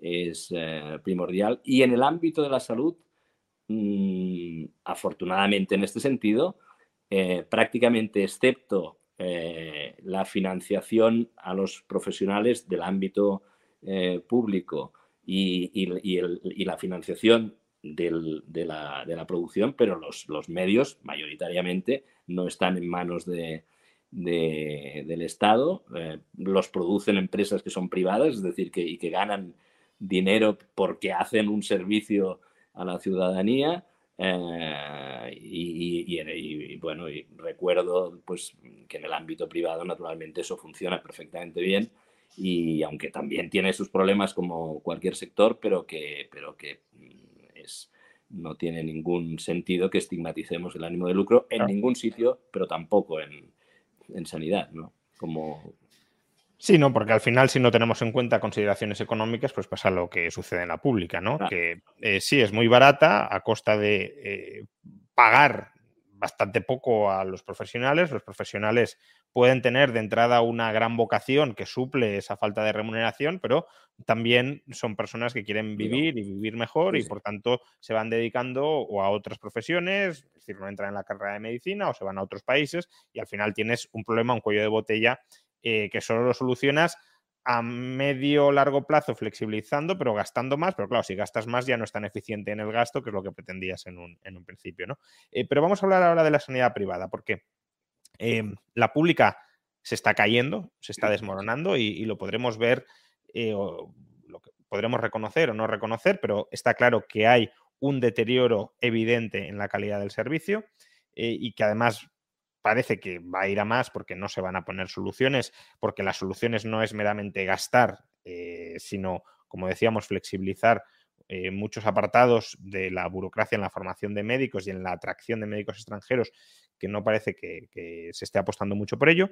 es eh, primordial. Y en el ámbito de la salud, mmm, afortunadamente en este sentido, eh, prácticamente excepto eh, la financiación a los profesionales del ámbito público y, y, el, y, la financiación del, de, la, de, la, producción, pero los, los, medios mayoritariamente no están en manos de, de, del Estado, los producen empresas que son privadas, es decir, que, y que ganan dinero porque hacen un servicio a la ciudadanía. Eh, y, y, y, bueno, y recuerdo pues, que en el ámbito privado naturalmente eso funciona perfectamente bien y aunque también tiene sus problemas como cualquier sector, pero que, pero que mm, es, no tiene ningún sentido que estigmaticemos el ánimo de lucro en ningún sitio, pero tampoco en, en sanidad, ¿no? Como Sí, no, porque al final, si no tenemos en cuenta consideraciones económicas, pues pasa lo que sucede en la pública, ¿no? Que eh, sí es muy barata a costa de eh, pagar bastante poco a los profesionales. Los profesionales pueden tener de entrada una gran vocación que suple esa falta de remuneración, pero también son personas que quieren vivir y vivir mejor y por tanto se van dedicando o a otras profesiones, es decir, no entran en la carrera de medicina o se van a otros países y al final tienes un problema, un cuello de botella eh, que solo lo solucionas a medio largo plazo flexibilizando, pero gastando más. Pero claro, si gastas más ya no es tan eficiente en el gasto, que es lo que pretendías en un, principio. ¿no? Eh, pero vamos a hablar ahora de la sanidad privada, porque em, la pública se está cayendo, se está desmoronando y, lo podremos ver, eh, lo que podremos reconocer o no reconocer, pero está claro que hay un deterioro evidente en la calidad del servicio y que además parece que va a ir a más porque no se van a poner soluciones, porque las soluciones no es meramente gastar, eh, sino, como decíamos, flexibilizar eh, muchos apartados de la burocracia en la formación de médicos y en la atracción de médicos extranjeros, que no parece que, se esté apostando mucho por ello.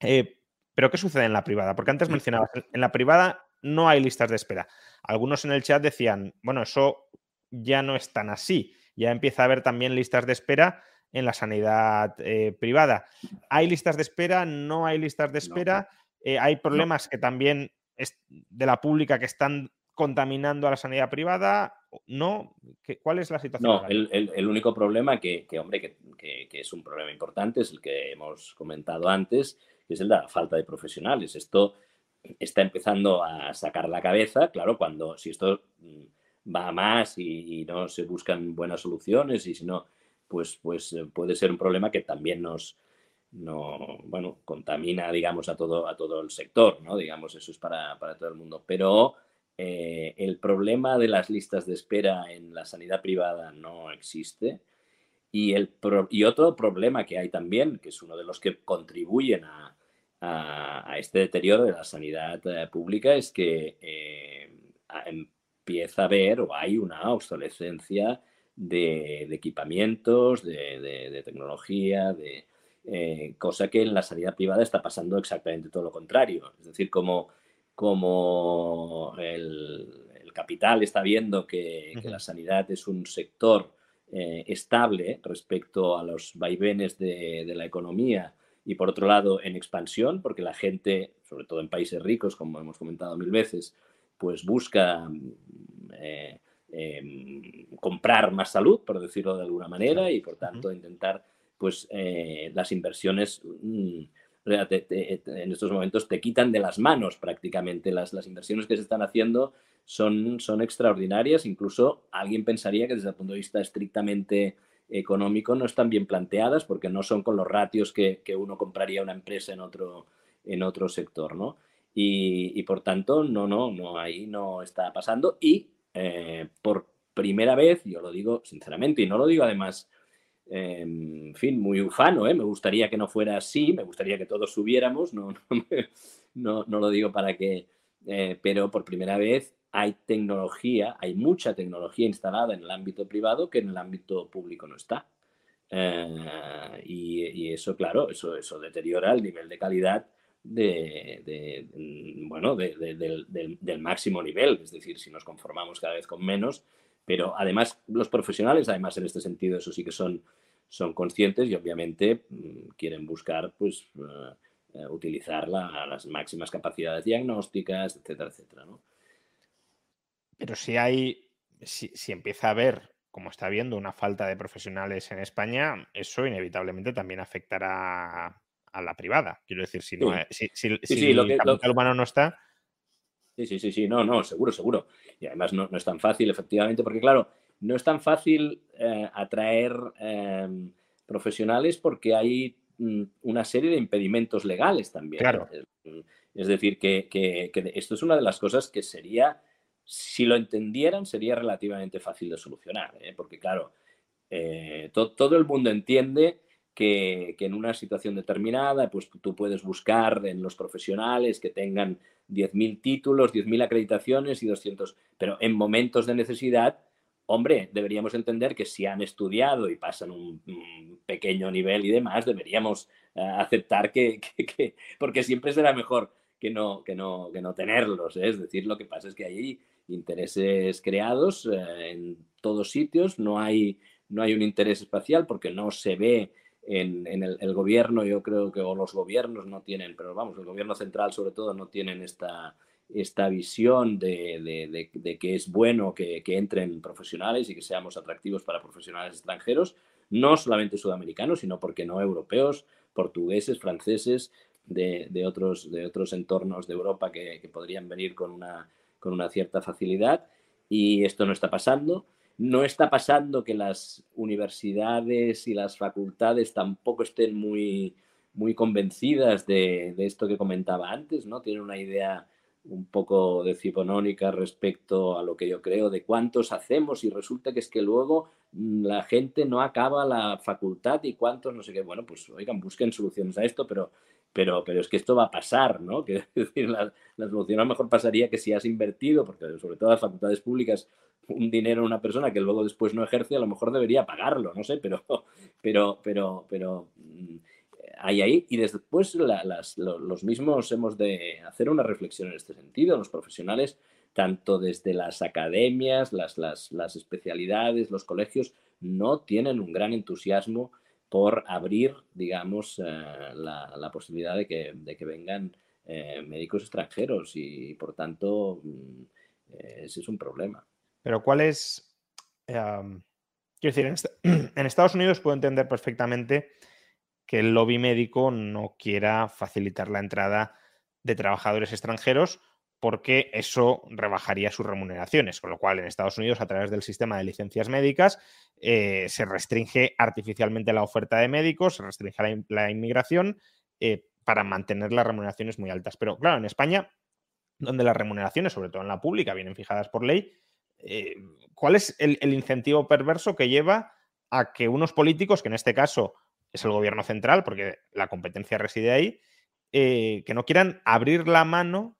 Eh, pero, ¿qué sucede en la privada? Porque antes mencionabas, en la privada no hay listas de espera. Algunos en el chat decían, bueno, eso ya no es tan así, ya empieza a haber también listas de espera en la sanidad eh, privada. ¿Hay listas de espera? ¿No hay listas de espera? Eh, ¿Hay problemas que también es de la pública que están contaminando a la sanidad privada? ¿No? ¿Cuál es la situación? No, el, único problema que, hombre, que, es un problema importante es el que hemos comentado antes, que es el de la falta de profesionales. Esto está empezando a sacar la cabeza, claro, cuando si esto mm, va a más y, y no se buscan buenas soluciones y si no pues, pues eh, puede ser un problema que también nos, no, bueno, contamina, digamos, a todo, a todo el sector, ¿no? Digamos, eso es para, todo el mundo. Pero eh, el problema de las listas de espera en la sanidad privada no existe. Y, el y otro problema que hay también, que es uno de los que contribuyen a, este deterioro de la sanidad eh, pública, es que empieza a haber o hay una obsolescencia de, equipamientos, de, tecnología, de eh, cosa que en la sanidad privada está pasando exactamente todo lo contrario. Es decir, como, como el, capital está viendo que, la sanidad es un sector eh, estable respecto a los vaivenes de, la economía y por otro lado en expansión, porque la gente, sobre todo en países ricos, como hemos comentado mil veces, pues busca eh, Em, comprar más salud, por decirlo de alguna manera, y por tanto intentar, pues, eh, las inversiones mm, en estos momentos te quitan de las manos prácticamente. Las, las inversiones que se están haciendo son, son extraordinarias. Incluso alguien pensaría que desde el punto de vista estrictamente económico no están bien planteadas porque no son con los ratios que, que uno compraría una empresa en otro, en otro sector, ¿no? Y, y, por tanto, no, no, no, ahí no está pasando. Y eh, por primera vez, yo lo digo sinceramente, y no lo digo además, em, en fin, muy ufano, ¿eh? me gustaría que no fuera así, me gustaría que todos subiéramos, [laughs] no, no, lo digo para que, eh, pero por primera vez hay tecnología, hay mucha tecnología instalada en el ámbito privado que en el ámbito público no está. y, eso, claro, eso deteriora el nivel de calidad de, mm, bueno, del, máximo nivel, es decir, si nos conformamos cada vez con menos, pero además los profesionales, además en este sentido, eso sí que son, son conscientes y obviamente mm, quieren buscar, pues, eh, eh, utilizar las máximas capacidades diagnósticas, etcétera, etcétera, ¿no? Pero si hay, si, si empieza a haber como está habiendo una falta de profesionales en España, eso inevitablemente también afectará a la privada. Quiero decir, si, no, si, el capital humano no está. Sí, sí, sí, sí, no, no, seguro, seguro. Y además no, es tan fácil, efectivamente, porque claro, no es tan fácil eh, atraer em, profesionales porque hay mm, una serie de impedimentos legales también. Claro. Es decir, que, esto es una de las cosas que sería, si lo entendieran, sería relativamente fácil de solucionar, ¿eh? porque claro, eh, todo el mundo entiende que, en una situación determinada, pues tú puedes buscar en los profesionales que tengan 10.000 títulos, 10.000 acreditaciones y 200, pero en momentos de necesidad hombre, deberíamos entender que si han estudiado y pasan un, pequeño nivel y demás, deberíamos eh, aceptar [laughs] que, porque siempre será mejor que no, que no, que no tenerlos. ¿eh? Es decir, lo que pasa es que hay intereses creados eh, en todos sitios, no hay, no hay un interés espacial porque no se ve en, el, gobierno, yo creo que los gobiernos no tienen, pero vamos, el gobierno central sobre todo no tienen esta, esta visión de, que es bueno que, entren profesionales y que seamos atractivos para profesionales extranjeros, no solamente sudamericanos, sino, porque no, europeos, portugueses, franceses, de, otros, de otros entornos de Europa que, podrían venir con una, con una cierta facilidad. Y esto no está pasando. No está pasando que las universidades y las facultades tampoco estén muy, muy convencidas de, de esto que comentaba antes, ¿no? Tienen una idea un poco decimonónica respecto a lo que yo creo de cuántos hacemos y resulta que es que luego mm, la gente no acaba la facultad y cuántos no sé qué. Bueno, pues oigan, busquen soluciones a esto, pero, pero, pero es que esto va a pasar, ¿no? [laughs] Que, decir, la, solución a lo mejor pasaría que si has invertido, porque sobre todo las facultades públicas, un dinero en una persona que luego después no ejerce, a lo mejor debería pagarlo, no sé, pero, [laughs] pero, pero, pero mm, hay ahí y después los mismos hemos de hacer una reflexión en este sentido, los profesionales, tanto desde las academias, las, las, especialidades, los colegios, no tienen un gran entusiasmo por abrir, digamos, eh, la, posibilidad de que, de que vengan eh, médicos extranjeros y, por tanto, mm, ese es un problema. Pero ¿cuál es... quiero decir, [clears throat] en Estados Unidos puedo entender perfectamente que el lobby médico no quiera facilitar la entrada de trabajadores extranjeros porque eso rebajaría sus remuneraciones, con lo cual en Estados Unidos a través del sistema de licencias médicas eh, se restringe artificialmente la oferta de médicos, se restringe la, inmigración eh, para mantener las remuneraciones muy altas. Pero claro, en España, donde las remuneraciones, sobre todo en la pública, vienen fijadas por ley, eh, ¿cuál es el incentivo perverso que lleva a que unos políticos, que en este caso es el gobierno central, porque la competencia reside ahí, eh, que no quieran abrir la mano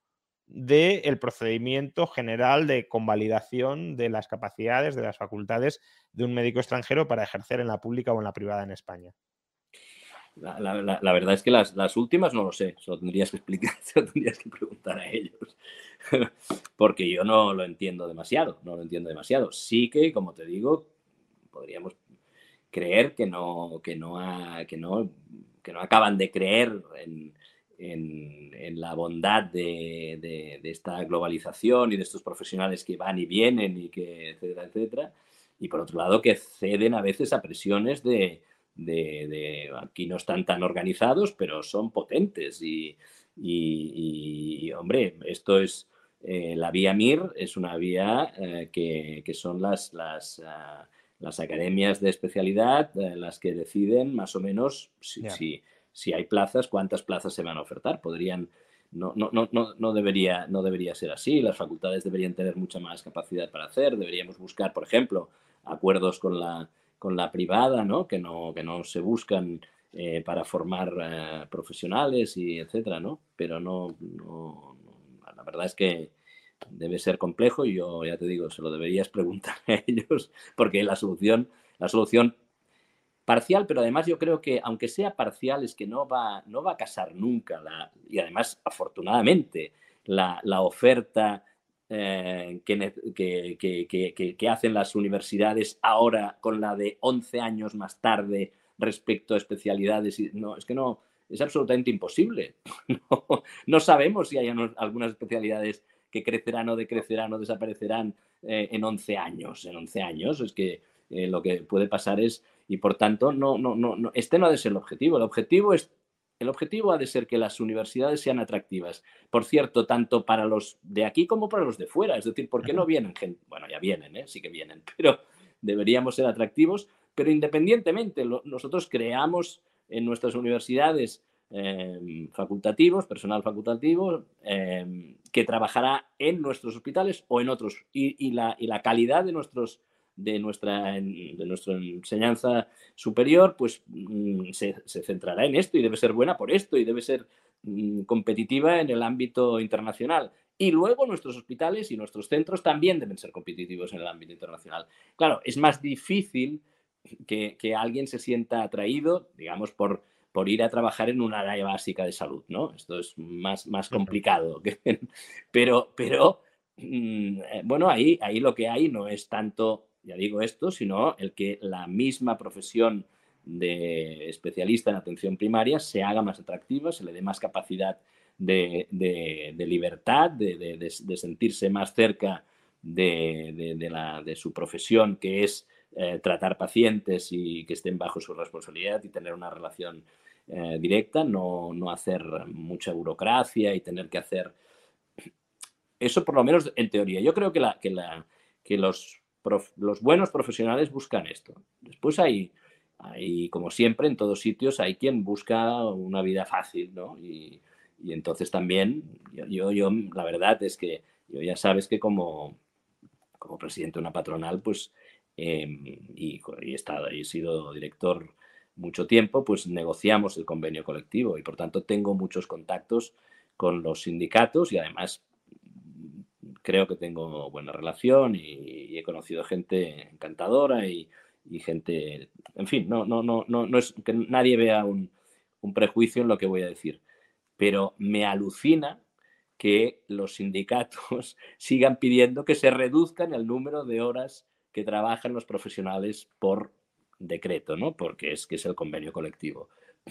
del procedimiento general de convalidación de las capacidades, de las facultades de un médico extranjero para ejercer en la pública o en la privada en España. La, verdad es que las, últimas no lo sé, solo tendrías que explicar, [laughs] solo tendrías que preguntar a ellos, [laughs] porque yo no lo entiendo demasiado, no lo entiendo demasiado. Sí que, como te digo, podríamos creer que no, que no, que no, que no acaban de creer en, la bondad de, esta globalización y de estos profesionales que van y vienen y que, etcétera, etcétera. Y por otro lado, que ceden a veces a presiones de, aquí no están tan organizados, pero son potentes. Y, hombre, esto es, eh, la vía MIR es una vía eh, que, son las, las ah, las academias de especialidad eh, las que deciden más o menos si, si, hay plazas, cuántas plazas se van a ofertar. Podrían, no, no, no, no, debería, no debería ser así. Las facultades deberían tener mucha más capacidad para hacer. Deberíamos buscar, por ejemplo, acuerdos con la, con la privada, ¿no? Que, no, que no se buscan eh, para formar eh, profesionales y etcétera, ¿no? Pero no, no, la verdad es que debe ser complejo y yo ya te digo, se lo deberías [laughs] preguntar a ellos porque la solución, la solución parcial, pero además yo creo que aunque sea parcial es que no va, no va a casar nunca la, y además afortunadamente la, oferta eh, que, hacen las universidades ahora con la de 11 años más tarde respecto a especialidades. No, es que no, es absolutamente imposible. [laughs] No, no sabemos si hay algunas especialidades que crecerán o decrecerán o desaparecerán eh, en 11 años. En 11 años es que eh, lo que puede pasar es, y por tanto, no, no, no, este no ha de ser el objetivo. El objetivo es el objetivo ha de ser que las universidades sean atractivas. Por cierto, tanto para los de aquí como para los de fuera. Es decir, ¿por qué no vienen gente? Bueno, ya vienen, ¿eh? sí que vienen, [laughs] pero deberíamos ser atractivos. Pero independientemente, nosotros creamos en nuestras universidades Em, facultativos, personal facultativo, em, que trabajará en nuestros hospitales o en otros. Y, la, y la, calidad de, nuestros, de, nuestra, de nuestra enseñanza superior pues, mm, se, centrará en esto y debe ser buena por esto y debe ser mm, competitiva en el ámbito internacional. Y luego nuestros hospitales y nuestros centros también deben ser competitivos en el ámbito internacional. Claro, es más difícil que, alguien se sienta atraído, digamos, por, por ir a trabajar en un área básica de salud, ¿no? Esto es más, más complicado. [laughs] pero, pero mm, eh, bueno, ahí, ahí lo que hay no es tanto, ya digo esto, sino el que la misma profesión de especialista en atención primaria se haga más atractiva, se le dé más capacidad de, libertad, de, sentirse más cerca de, su profesión, que es eh, tratar pacientes y que estén bajo su responsabilidad y tener una relación eh, directa, no, hacer mucha burocracia y tener que hacer... Eso por lo menos en teoría. Yo creo que, la, que, la, que los, los buenos profesionales buscan esto. Después hay hay, como siempre, en todos sitios hay quien busca una vida fácil, ¿no? Y, entonces también, yo, yo, la verdad es que yo ya sabes que como, como presidente de una patronal, pues, em, y, he, estado, he sido director mucho tiempo, pues negociamos el convenio colectivo y por tanto tengo muchos contactos con los sindicatos y además creo que tengo buena relación y he conocido gente encantadora y, gente, en fin, no, no, no, no, no es que nadie vea un, prejuicio en lo que voy a decir, pero me alucina que los sindicatos [laughs] sigan pidiendo que se reduzcan el número de horas que trabajan los profesionales por decreto, ¿no? Porque es que es el convenio colectivo.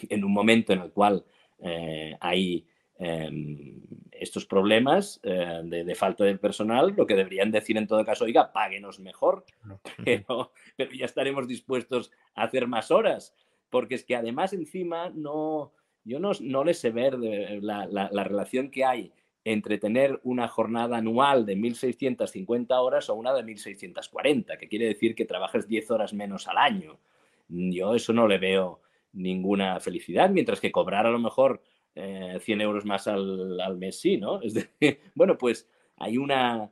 En un momento en el cual eh, hay Em, estos problemas eh, de, falta de personal, lo que deberían decir en todo caso, oiga, páguenos mejor, [laughs] pero, ya estaremos dispuestos a hacer más horas, porque es que además encima no, yo no, no les sé ver la, la, relación que hay entre tener una jornada anual de 1.650 horas o una de 1.640, que quiere decir que trabajas 10 horas menos al año. Yo eso no le veo ninguna felicidad, mientras que cobrar a lo mejor 100 eh, euros más al, al, mes, sí, ¿no? Es [laughs] bueno, pues hay una...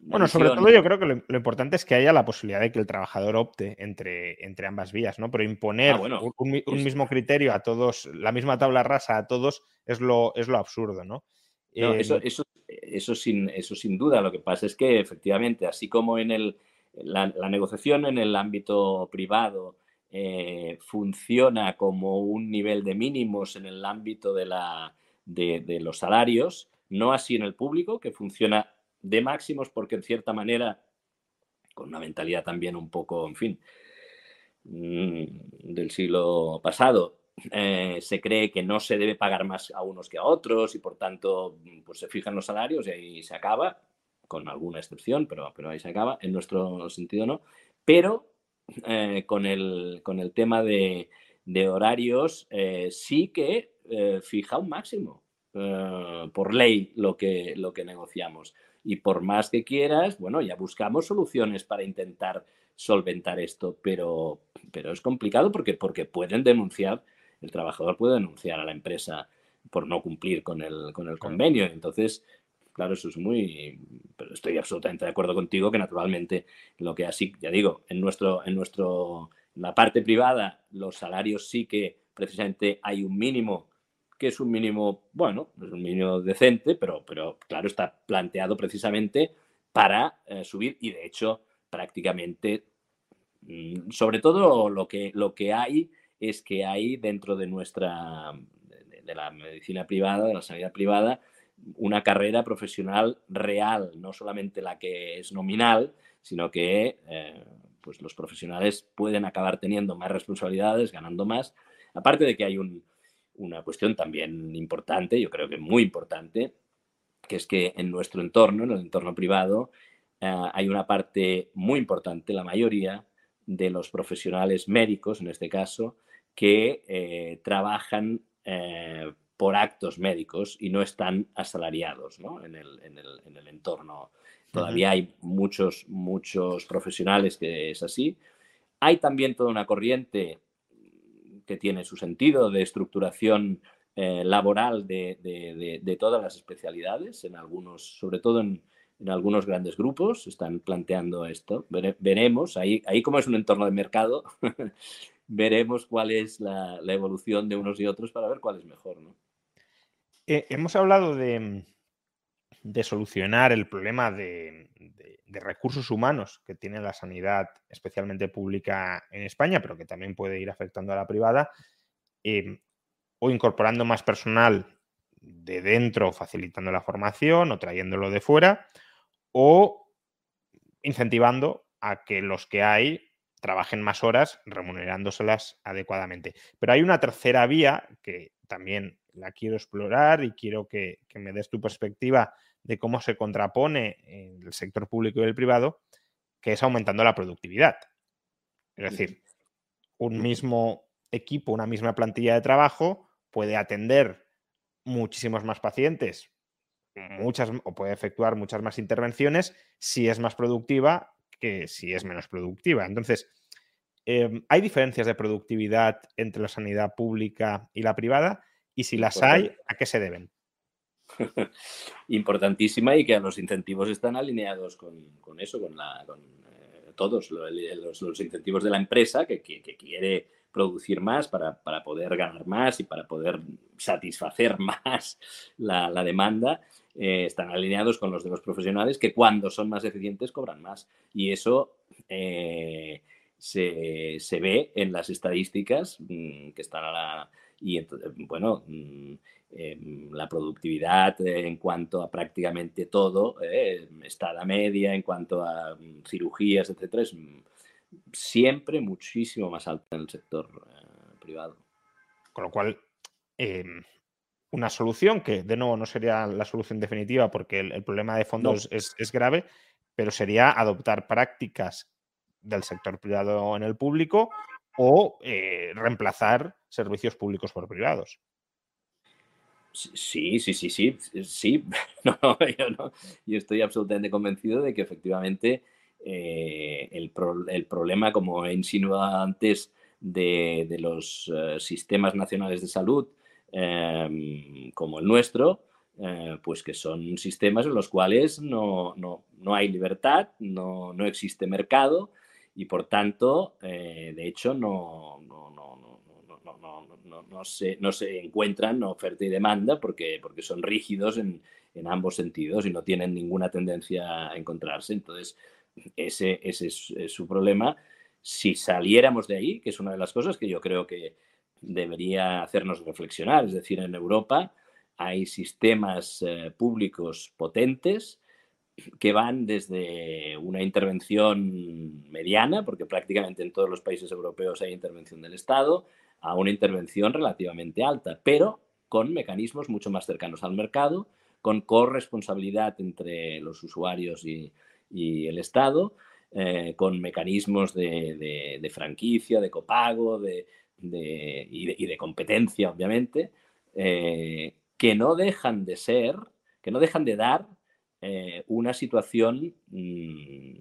bueno, sobre todo yo creo que lo, importante es que haya la posibilidad de que el trabajador opte entre, entre ambas vías, ¿no? Pero imponer ah, un, mismo criterio a todos, la misma tabla rasa a todos, es lo, es lo absurdo, ¿no? eso, em, eso, eso, sin, eso sin duda. Lo que pasa es que efectivamente, así como en el, la negociación en el ámbito privado eh, funciona como un nivel de mínimos en el ámbito de, la, de, los salarios, no así en el público, que funciona de máximos porque en cierta manera, con una mentalidad también un poco, en fin, mm, del siglo pasado, eh, se cree que no se debe pagar más a unos que a otros y por tanto pues se fijan los salarios y ahí se acaba, con alguna excepción, pero, pero ahí se acaba, en nuestro sentido no, pero eh, con, el, con, el, tema de, horarios, eh, sí que eh, fija un máximo por ley lo que, lo que negociamos. Y por más que quieras, bueno, ya buscamos soluciones para intentar solventar esto, pero, pero es complicado porque, porque pueden denunciar, el trabajador puede denunciar a la empresa por no cumplir con el, con el convenio. Entonces, Claro, eso es muy. Pero estoy absolutamente de acuerdo contigo que naturalmente lo que así, ya digo, en nuestro, en nuestro, la parte privada, los salarios sí que precisamente hay un mínimo, que es un mínimo, bueno, es un mínimo decente, pero, pero claro, está planteado precisamente para eh, subir y de hecho prácticamente, mm, sobre todo lo que, lo que hay es que hay dentro de nuestra, de la medicina privada, de la sanidad privada, una carrera profesional real, no solamente la que es nominal, sino que eh, pues los profesionales pueden acabar teniendo más responsabilidades, ganando más. Aparte de que hay una cuestión también importante, yo creo que muy importante, que es que en nuestro entorno, en el entorno privado, eh, hay una parte muy importante, la mayoría de los profesionales médicos, en este caso, que eh, trabajan por actos médicos y no están asalariados en, el, entorno. Todavía hay muchos, muchos profesionales que es así. Hay también toda una corriente que tiene su sentido de estructuración eh, laboral de, todas las especialidades, en algunos, sobre todo en, algunos grandes grupos, están planteando esto. veremos, ahí, ahí como es un entorno de mercado, [laughs] veremos cuál es la, la, evolución de unos y otros para ver cuál es mejor. ¿no? Eh, hemos hablado de, de solucionar el problema de, recursos humanos que tiene la sanidad, especialmente pública en España, pero que también puede ir afectando a la privada, em, o incorporando más personal de dentro, facilitando la formación o trayéndolo de fuera, o incentivando a que los que hay trabajen más horas remunerándoselas adecuadamente. Pero hay una tercera vía que también la quiero explorar y quiero que, me des tu perspectiva de cómo se contrapone el sector público y el privado, que es aumentando la productividad. Es decir, un mismo equipo, una misma plantilla de trabajo puede atender muchísimos más pacientes, muchas o puede efectuar muchas más intervenciones si es más productiva que si es menos productiva. Entonces, em, ¿hay diferencias de productividad entre la sanidad pública y la privada? Y si las hay, ¿a qué se deben? [laughs] Importantísima y que los incentivos están alineados con, eso, con, la, eh, todos los, incentivos de la empresa que, quiere producir más para, poder ganar más y para poder satisfacer [laughs] más la, demanda, eh, están alineados con los de los profesionales que cuando son más eficientes cobran más. Y eso eh, se, se, ve en las estadísticas mm, que están a la y entonces, bueno, mm, em, la productividad en cuanto a prácticamente todo eh, está a la media, en cuanto a mm, cirugías, etcétera, es siempre muchísimo más alta en el sector eh, privado. Con lo cual, em, una solución que de nuevo no sería la solución definitiva porque el, problema de fondo es, es, grave, pero sería adoptar prácticas del sector privado en el público o eh, reemplazar servicios públicos por privados. Sí, sí, sí, sí, sí. [laughs] No, yo, no. yo estoy absolutamente convencido de que efectivamente eh, el, problema, como he insinuado antes, de, los eh, sistemas nacionales de salud em, como el nuestro, pues que son sistemas en los cuales no, hay libertad, no, no, existe mercado y por tanto, eh, de hecho, no, no, no, se, no se encuentran oferta y demanda porque, porque son rígidos en, en ambos sentidos y no tienen ninguna tendencia a encontrarse. Entonces, ese, ese es, su problema. Si saliéramos de ahí, que es una de las cosas que yo creo que debería hacernos reflexionar, es decir, en Europa hay sistemas eh, públicos potentes que van desde una intervención mediana, porque prácticamente en todos los países europeos hay intervención del Estado, a una intervención relativamente alta, pero con mecanismos mucho más cercanos al mercado, con corresponsabilidad entre los usuarios y, el Estado, eh, con mecanismos de, franquicia, de copago y, de, competencia, obviamente, eh, que no dejan de ser, que no dejan de dar eh, una situación mm,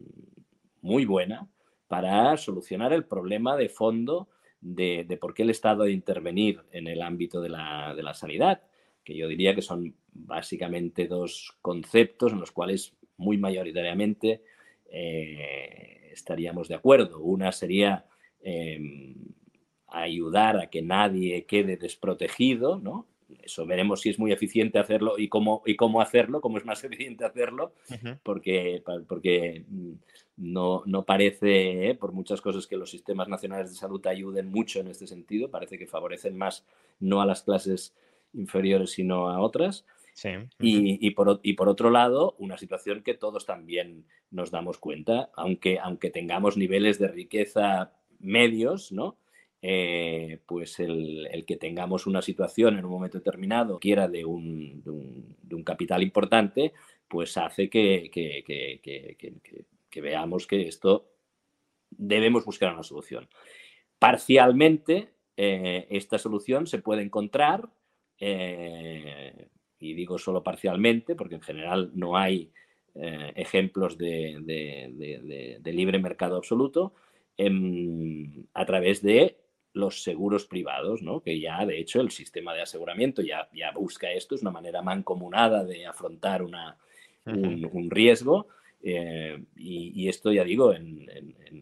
muy buena para solucionar el problema de fondo de, por qué el Estado ha de intervenir en el ámbito de la, sanidad, que yo diría que son básicamente dos conceptos en los cuales muy mayoritariamente eh, estaríamos de acuerdo. Una sería em, ayudar a que nadie quede desprotegido, ¿no? Eso veremos si es muy eficiente hacerlo y cómo, y cómo hacerlo, cómo es más [laughs] eficiente hacerlo, porque, porque mm, no, no parece, ¿eh? por muchas cosas que los sistemas nacionales de salud ayuden mucho en este sentido, parece que favorecen más no a las clases inferiores, sino a otras. y, y, por, y, por, otro lado, una situación que todos también nos damos cuenta, aunque, aunque tengamos niveles de riqueza medios, ¿no? Eh, pues el, que tengamos una situación en un momento determinado quiera de un, capital importante, pues hace que, veamos que esto debemos buscar una solución. Parcialmente, eh, esta solución se puede encontrar, eh, y digo solo parcialmente, porque en general no hay ejemplos de, de, libre mercado absoluto, em, a través de los seguros privados, ¿no? que ya de hecho el sistema de aseguramiento ya, ya busca esto, es una manera mancomunada de afrontar una, un, riesgo. Eh, y, esto ya digo, en,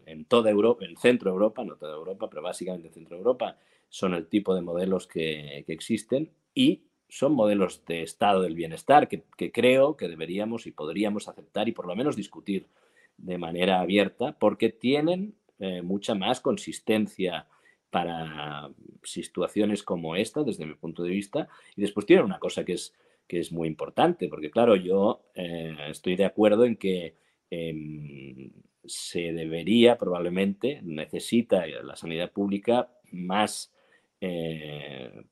en, toda Europa, en Centro Europa, no toda Europa, pero básicamente en Centro Europa, son el tipo de modelos que, que existen y son modelos de estado del bienestar que, creo que deberíamos y podríamos aceptar y por lo menos discutir de manera abierta porque tienen eh, mucha más consistencia para situaciones como esta, desde mi punto de vista, y después tienen una cosa que es, que es muy importante, porque claro, yo eh, estoy de acuerdo en que em, se debería probablemente, necesita la sanidad pública más eh,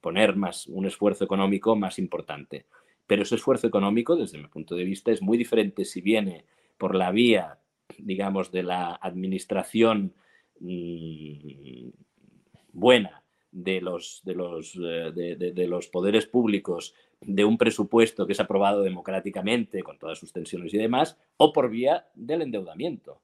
poner más un esfuerzo económico más importante. Pero ese esfuerzo económico, desde mi punto de vista, es muy diferente si viene por la vía, digamos, de la administración mm, buena de los, de, los, eh, de, los poderes públicos, de un presupuesto que es aprobado democráticamente, con todas sus tensiones y demás, o por vía del endeudamiento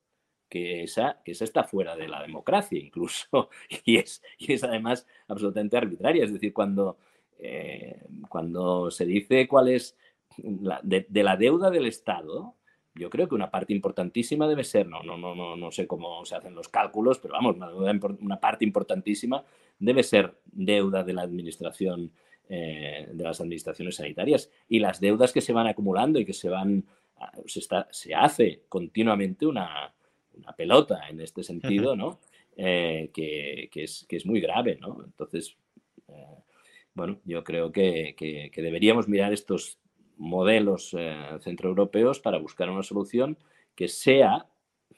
que esa, que esa está fuera de la democracia incluso, [laughs] y es, y es además absolutamente arbitraria. Es decir, cuando, eh, cuando se dice cuál es la, de, la deuda del Estado, yo creo que una parte importantísima debe ser, no, no, no, no, no sé cómo se hacen los cálculos, pero vamos, una, una parte importantísima debe ser deuda de la administración, eh, de las administraciones sanitarias. Y las deudas que se van acumulando y que se van, se, está, se hace continuamente una, una pelota en este sentido, ¿no? Eh, que, es, que, es, muy grave, ¿no? Entonces, eh, bueno, yo creo que, que, deberíamos mirar estos modelos eh, centroeuropeos para buscar una solución que sea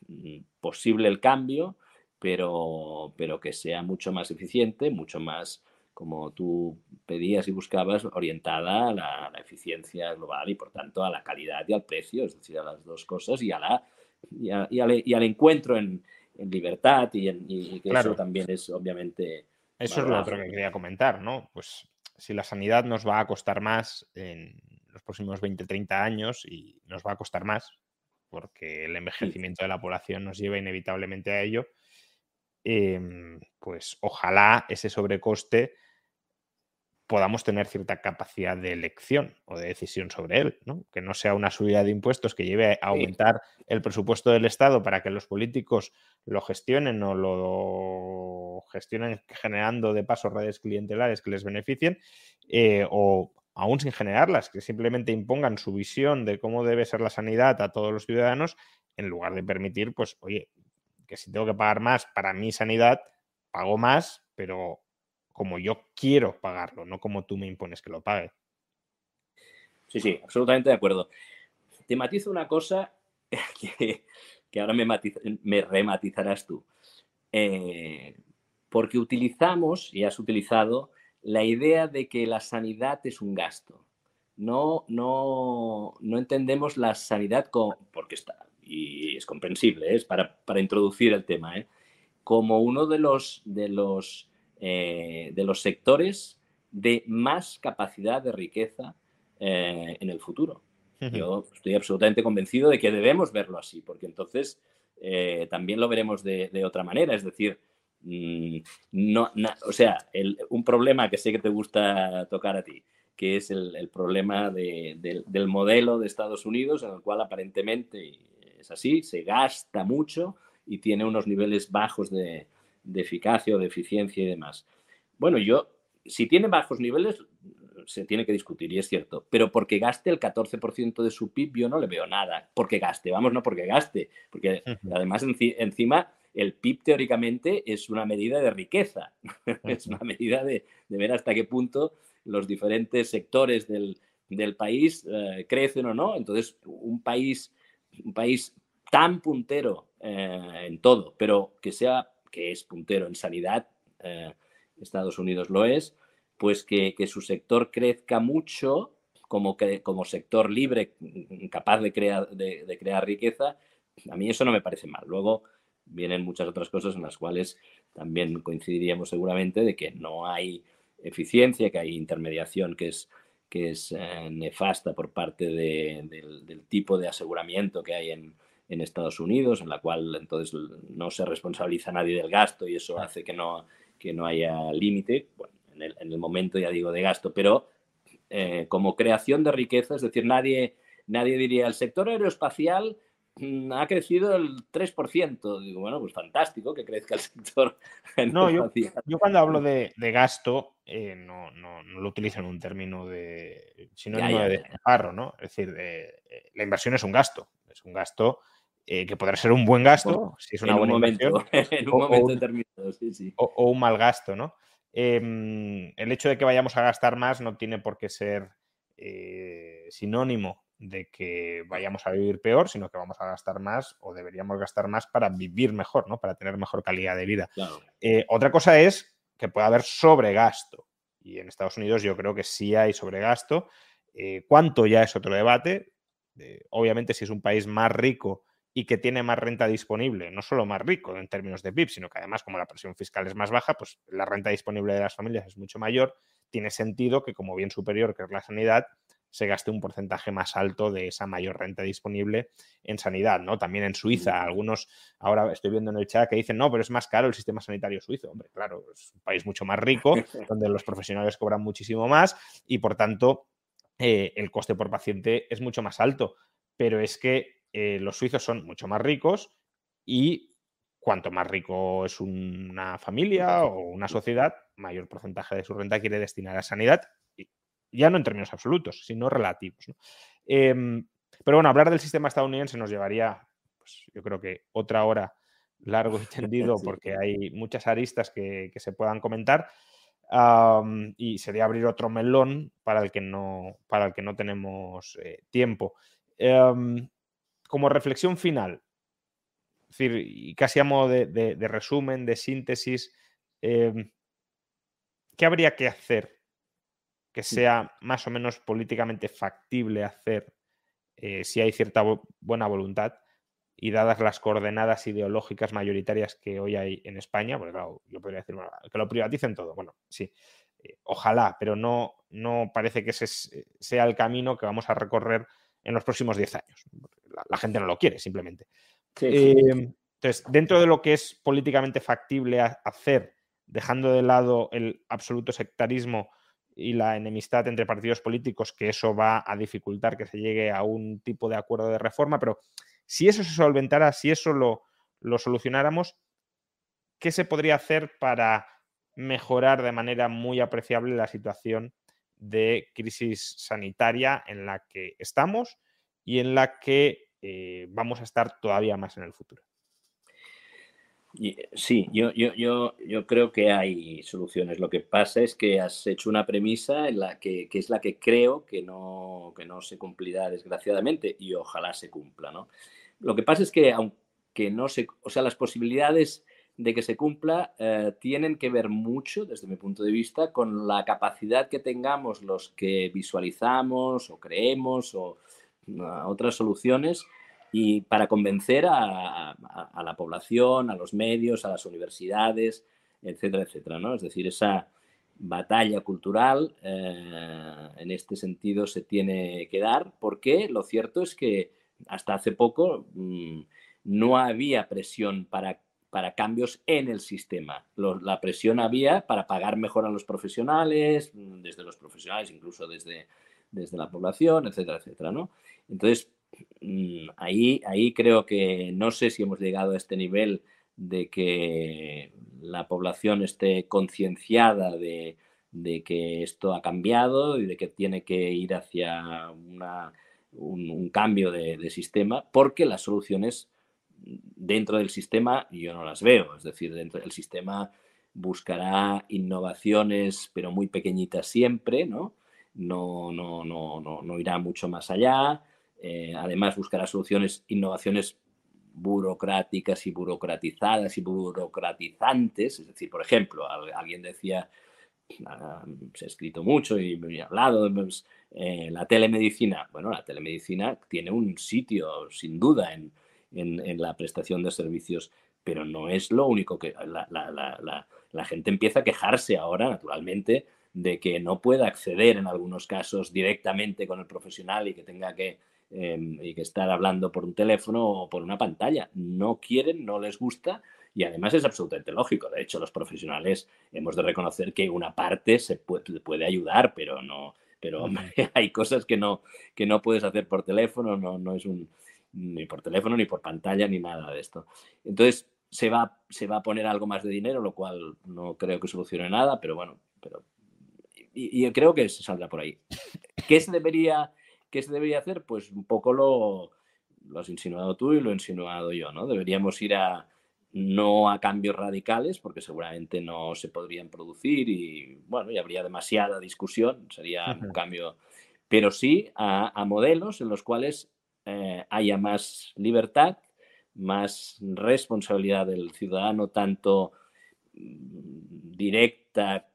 mm, posible el cambio, pero, pero que sea mucho más eficiente, mucho más, como tú pedías y buscabas, orientada a la, a la eficiencia global y, por tanto, a la calidad y al precio, es decir, a las dos cosas y a la y, al, encuentro en, libertad y, que eso también es obviamente... Eso es lo otro que quería comentar, ¿no? Pues si la sanidad nos va a costar más en próximos 20, 30 años y nos va a costar más porque el envejecimiento de la población nos lleva inevitablemente a ello, em, pues ojalá ese sobrecoste podamos tener cierta capacidad de elección o de decisión sobre él, ¿no? que no sea una subida de impuestos que lleve a aumentar el presupuesto del Estado para que los políticos lo gestionen o lo gestionen generando de paso redes clientelares que les beneficien, eh, o aún sin generarlas, que simplemente impongan su visión de cómo debe ser la sanidad a todos los ciudadanos, en lugar de permitir, pues, oye, que si tengo que pagar más para mi sanidad, pago más, pero como yo quiero pagarlo, no como tú me impones que lo pague. Sí, sí, absolutamente de acuerdo. Te matizo una cosa [laughs] que, ahora me, me, rematizarás tú. Eh, porque utilizamos, y has utilizado, la idea de que la sanidad es un gasto. No, no, no entendemos la sanidad como, porque está, y es comprensible, ¿eh? es para, para, introducir el tema, ¿eh? como uno de los, de los eh, de los sectores de más capacidad de riqueza en el futuro. Yo estoy absolutamente convencido de que debemos verlo así, porque entonces también lo veremos de, otra manera. Es decir, no, o sea, un problema que sé que te gusta tocar a ti, que es el, problema del modelo de Estados Unidos, en el cual aparentemente es así, se gasta mucho y tiene unos niveles bajos de, de eficacia o de eficiencia y demás. Bueno, yo, si tiene bajos niveles, se tiene que discutir, y es cierto, pero porque gaste el 14% de su PIB, yo no le veo nada. Porque gaste, vamos, no porque gaste, porque además encima el PIB teóricamente es una medida de riqueza, [laughs] es una medida de, ver hasta qué punto los diferentes sectores del, país eh, crecen o no. Entonces, un país, un país tan puntero eh, en todo, pero que sea que es puntero en sanidad, eh, Estados Unidos lo es, pues que, su sector crezca mucho como, que, como sector libre, capaz de crear, de, crear riqueza, a mí eso no me parece mal. Luego vienen muchas otras cosas en las cuales también coincidiríamos seguramente de que no hay eficiencia, que hay intermediación que es, que es eh, nefasta por parte del, tipo de aseguramiento que hay en, en Estados Unidos, en la cual entonces no se responsabiliza nadie del gasto y eso hace que no, que no haya límite, bueno, en, el, en el, momento ya digo de gasto, pero eh, como creación de riqueza, es decir, nadie, nadie diría el sector aeroespacial ha crecido el 3%. Digo, bueno, pues fantástico que crezca el sector. [laughs] No, yo, yo, cuando hablo de, gasto, eh, no, no, no, lo utilizo en un término de sinónimo de desparro, ¿no? Es decir, de, eh, la inversión es un gasto, es un gasto eh, que podrá ser un buen gasto, si es una buena momento, en un momento determinado, sí, sí. O, un mal gasto, ¿no? Em, el hecho de que vayamos a gastar más no tiene por qué ser sinónimo de que vayamos a vivir peor, sino que vamos a gastar más o deberíamos gastar más para vivir mejor, ¿no? Para tener mejor calidad de vida. Eh, otra cosa es que pueda haber sobregasto. Y en Estados Unidos yo creo que sí hay sobregasto. Eh, ¿Cuánto ya es otro debate? Eh, obviamente, si es un país más rico y que tiene más renta disponible, no solo más rico en términos de PIB, sino que además como la presión fiscal es más baja, pues la renta disponible de las familias es mucho mayor, tiene sentido que como bien superior que es la sanidad, se gaste un porcentaje más alto de esa mayor renta disponible en sanidad, ¿no? También en Suiza, algunos, ahora estoy viendo en el chat que dicen, no, pero es más caro el sistema sanitario suizo. Hombre, claro, es un país mucho más rico, [laughs] donde los profesionales cobran muchísimo más y por tanto eh, el coste por paciente es mucho más alto. Pero es que eh, los suizos son mucho más ricos y cuanto más rico es una familia o una sociedad, mayor porcentaje de su renta quiere destinar a sanidad ya no en términos absolutos, sino relativos. Em, pero bueno, hablar del sistema estadounidense nos llevaría, pues, yo creo que otra hora largo y tendido, [laughs] porque hay muchas aristas que, se puedan comentar. y sería abrir otro melón para el que no, para el que no tenemos eh, tiempo. Em, como reflexión final, es decir, y casi a modo de, resumen, de síntesis, em, ¿qué habría que hacer que sea más o menos políticamente factible hacer eh, si hay cierta buena voluntad y dadas las coordenadas ideológicas mayoritarias que hoy hay en España, porque claro, yo podría decir, que lo privaticen todo, bueno, sí, eh, ojalá, pero no, no parece que ese sea el camino que vamos a recorrer en los próximos 10 años. La, gente no lo quiere, simplemente. Em, entonces, dentro de lo que es políticamente factible hacer, dejando de lado el absoluto sectarismo y la enemistad entre partidos políticos, que eso va a dificultar que se llegue a un tipo de acuerdo de reforma, pero si eso se solventara, si eso lo, lo solucionáramos, ¿qué se podría hacer para mejorar de manera muy apreciable la situación de crisis sanitaria en la que estamos y en la que eh, vamos a estar todavía más en el futuro? Eh, sí, yo, yo, yo, yo, creo que hay soluciones. Lo que pasa es que has hecho una premisa en la que, es la que creo que no, que no se cumplirá desgraciadamente y ojalá se cumpla. ¿no? Lo que pasa es que aunque no se, o sea, las posibilidades de que se cumpla eh, tienen que ver mucho, desde mi punto de vista, con la capacidad que tengamos los que visualizamos o creemos o otras soluciones y para convencer a, la población, a los medios, a las universidades, etcétera, etcétera, ¿no? Es decir, esa batalla cultural eh, en este sentido se tiene que dar porque lo cierto es que hasta hace poco mm, no había presión para, para cambios en el sistema. la presión había para pagar mejor a los profesionales, desde los profesionales, incluso desde, desde la población, etcétera, etcétera, ¿no? Entonces, ahí, ahí creo que no sé si hemos llegado a este nivel de que la población esté concienciada de, que esto ha cambiado y de que tiene que ir hacia un, cambio de, sistema, porque las soluciones dentro del sistema yo no las veo. Es decir, dentro del sistema buscará innovaciones, pero muy pequeñitas siempre, ¿no? No, no, no, no, no irá mucho más allá. Eh, además, buscará soluciones, innovaciones burocráticas y burocratizadas y burocratizantes. Es decir, por ejemplo, alguien decía, ah, se ha escrito mucho y ha hablado, pues, eh, la telemedicina. Bueno, la telemedicina tiene un sitio, sin duda, en, la prestación de servicios, pero no es lo único que la gente empieza a quejarse ahora, naturalmente, de que no pueda acceder en algunos casos directamente con el profesional y que tenga que Em, y que estar hablando por un teléfono o por una pantalla. No quieren, no les gusta y además es absolutamente lógico. De hecho, los profesionales hemos de reconocer que una parte se puede, puede ayudar, pero no, pero [laughs] hay cosas que no, que no puedes hacer por teléfono, no, no, es un, ni por teléfono, ni por pantalla, ni nada de esto. Entonces, se va, se va a poner algo más de dinero, lo cual no creo que solucione nada, pero bueno, pero y, creo que se saldrá por ahí. ¿Qué se debería, qué se debería hacer? Pues un poco lo, lo has insinuado tú y lo he insinuado yo, ¿no? Deberíamos ir a no a cambios radicales, porque seguramente no se podrían producir y bueno, y habría demasiada discusión, sería un cambio, pero sí a, modelos en los cuales eh, haya más libertad, más responsabilidad del ciudadano, tanto mm, directa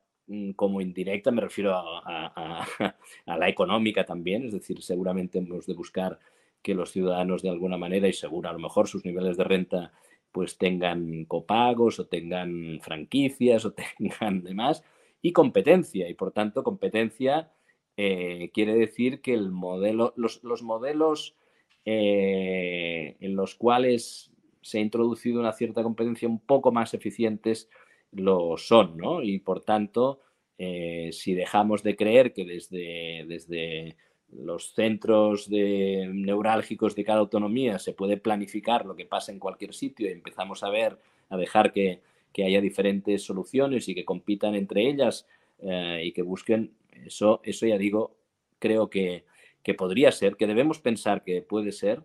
como indirecta, me refiero a, [laughs] a, la económica también, es decir, seguramente hemos de buscar que los ciudadanos de alguna manera, y seguro a lo mejor sus niveles de renta, pues tengan copagos o tengan franquicias o [laughs] tengan demás, y competencia, y por tanto competencia eh, quiere decir que el modelo, los, modelos eh, en los cuales se ha introducido una cierta competencia un poco más eficientes lo son, ¿no? Y por tanto, eh, si dejamos de creer que desde, desde los centros de, neurálgicos de cada autonomía se puede planificar lo que pasa en cualquier sitio y empezamos a ver, a dejar que, haya diferentes soluciones y que compitan entre ellas eh, y que busquen, eso, eso ya digo, creo que, podría ser, que debemos pensar que puede ser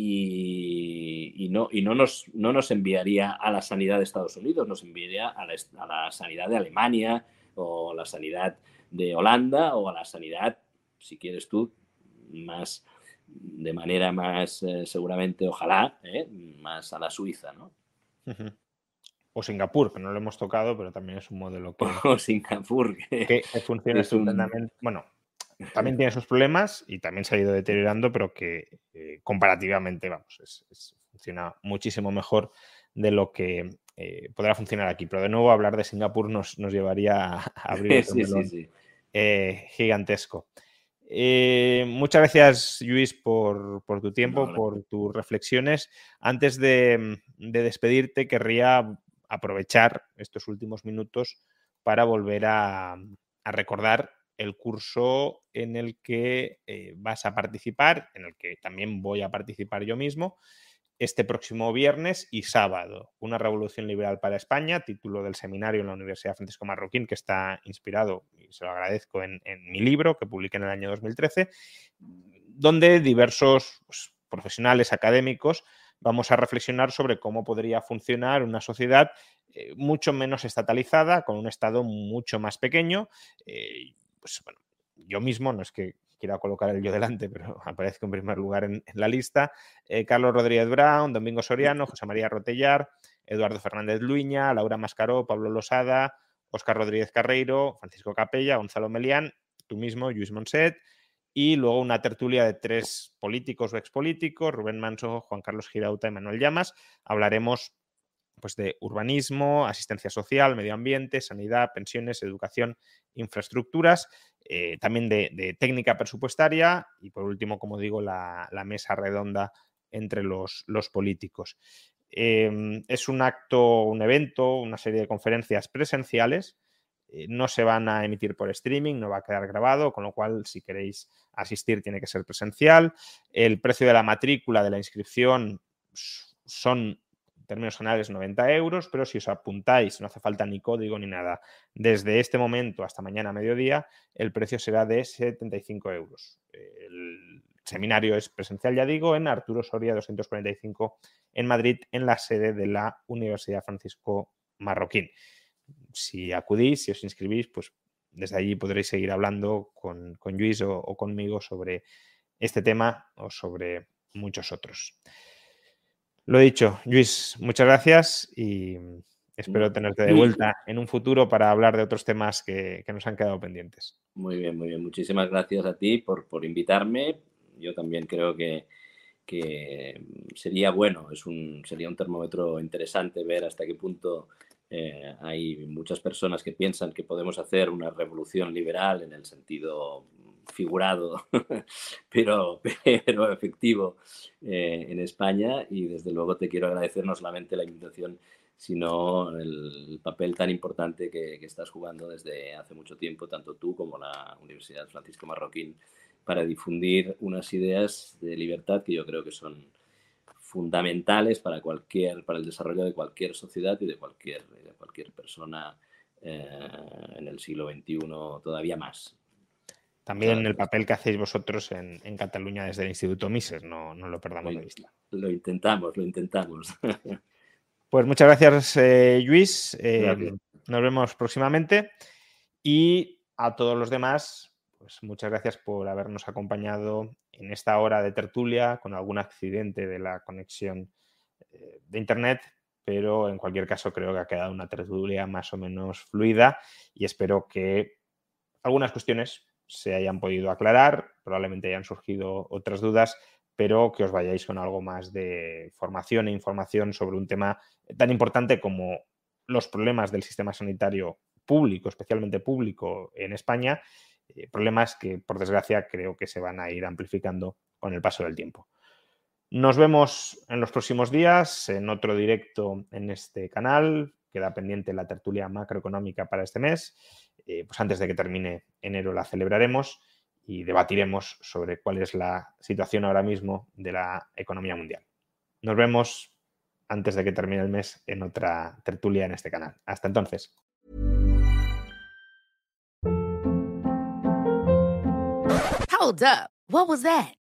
y, no, y no, nos, no nos enviaría a la sanidad de Estados Unidos, nos enviaría a la, a la sanidad de Alemania o a la sanidad de Holanda o a la sanidad si quieres tú, más de manera más eh, seguramente, ojalá, ¿eh? más a la Suiza, ¿no? O Singapur, que no lo hemos tocado, pero también es un modelo que, [laughs] o Singapur, que, funciona estupendamente. Bueno, también tiene sus problemas y también se ha ido deteriorando, pero que eh, comparativamente, vamos, funciona muchísimo mejor de lo que podrá funcionar aquí. Pero de nuevo, hablar de Singapur nos, llevaría a [laughs] abrir un gigantesco. Eh, muchas gracias, Luis, por, tu tiempo, por tus reflexiones. Antes de, despedirte, querría aprovechar estos últimos minutos para volver a, recordar el curso en el que eh, vas a participar, en el que también voy a participar yo mismo, este próximo viernes y sábado. Una revolución liberal para España, título del seminario en la Universidad Francisco Marroquín, que está inspirado, y se lo agradezco, en, mi libro que publiqué en el año 2013, donde diversos pues, profesionales académicos vamos a reflexionar sobre cómo podría funcionar una sociedad eh, mucho menos estatalizada, con un Estado mucho más pequeño. Eh, pues, bueno, yo mismo, no es que quiero colocar el yo delante, [laughs] pero aparezco en primer lugar en, la lista, eh, Carlos Rodríguez Brown, Domingo Soriano, José María Rotellar, Eduardo Fernández Luña, Laura Mascaró, Pablo Losada, Óscar Rodríguez Carreiro, Francisco Capella, Gonzalo Melián, tú mismo, Luis Monset, y luego una tertulia de tres políticos o expolíticos, Rubén Manso, Juan Carlos Girauta y Manuel Llamas. Hablaremos pues, de urbanismo, asistencia social, medio ambiente, sanidad, pensiones, educación, infraestructuras, eh, también de, técnica presupuestaria y por último, como digo, la, mesa redonda entre los, políticos. Em, es un acto, un evento, una serie de conferencias presenciales. Eh, no se van a emitir por streaming, no va a quedar grabado, con lo cual si queréis asistir tiene que ser presencial. El precio de la matrícula de la inscripción son términos generales 90 euros, pero si os apuntáis, no hace falta ni código ni nada, desde este momento hasta mañana a mediodía, el precio será de 75 euros. El seminario es presencial, ya digo, en Arturo Soria 245 en Madrid, en la sede de la Universidad Francisco Marroquín. Si acudís, si os inscribís, pues desde allí podréis seguir hablando con, con Luis o conmigo sobre este tema o sobre muchos otros. Lo dicho, Luis, muchas gracias y espero tenerte de vuelta en un futuro para hablar de otros temas que, nos han quedado pendientes. Muy bien, muy bien. Muchísimas gracias a ti por, por invitarme. Yo también creo que, que sería bueno, es un, sería un termómetro interesante ver hasta qué punto eh, hay muchas personas que piensan que podemos hacer una revolución liberal en el sentido figurado, [laughs] pero, pero efectivo eh, en España. Y desde luego te quiero agradecer no solamente la invitación, sino el papel tan importante que, estás jugando desde hace mucho tiempo, tanto tú como la Universidad Francisco Marroquín, para difundir unas ideas de libertad que yo creo que son fundamentales para, cualquier, para el desarrollo de cualquier sociedad y de cualquier, de cualquier persona eh, en el siglo XXI todavía más. También el papel que hacéis vosotros en, Cataluña desde el Instituto Mises, no, no lo perdamos de vista. Lo intentamos, lo intentamos. [laughs] Pues muchas gracias, eh, Luis. Eh, nos vemos próximamente. Y a todos los demás, pues muchas gracias por habernos acompañado en esta hora de tertulia con algún accidente de la conexión eh, de Internet, pero en cualquier caso creo que ha quedado una tertulia más o menos fluida y espero que algunas cuestiones se hayan podido aclarar, probablemente hayan surgido otras dudas, pero que os vayáis con algo más de formación e información sobre un tema tan importante como los problemas del sistema sanitario público, especialmente público en España, eh, problemas que por desgracia creo que se van a ir amplificando con el paso del tiempo. Nos vemos en los próximos días en otro directo en este canal. Queda pendiente la tertulia macroeconómica para este mes. Eh, pues antes de que termine enero la celebraremos y debatiremos sobre cuál es la situación ahora mismo de la economía mundial. Nos vemos antes de que termine el mes en otra tertulia en este canal. Hasta entonces.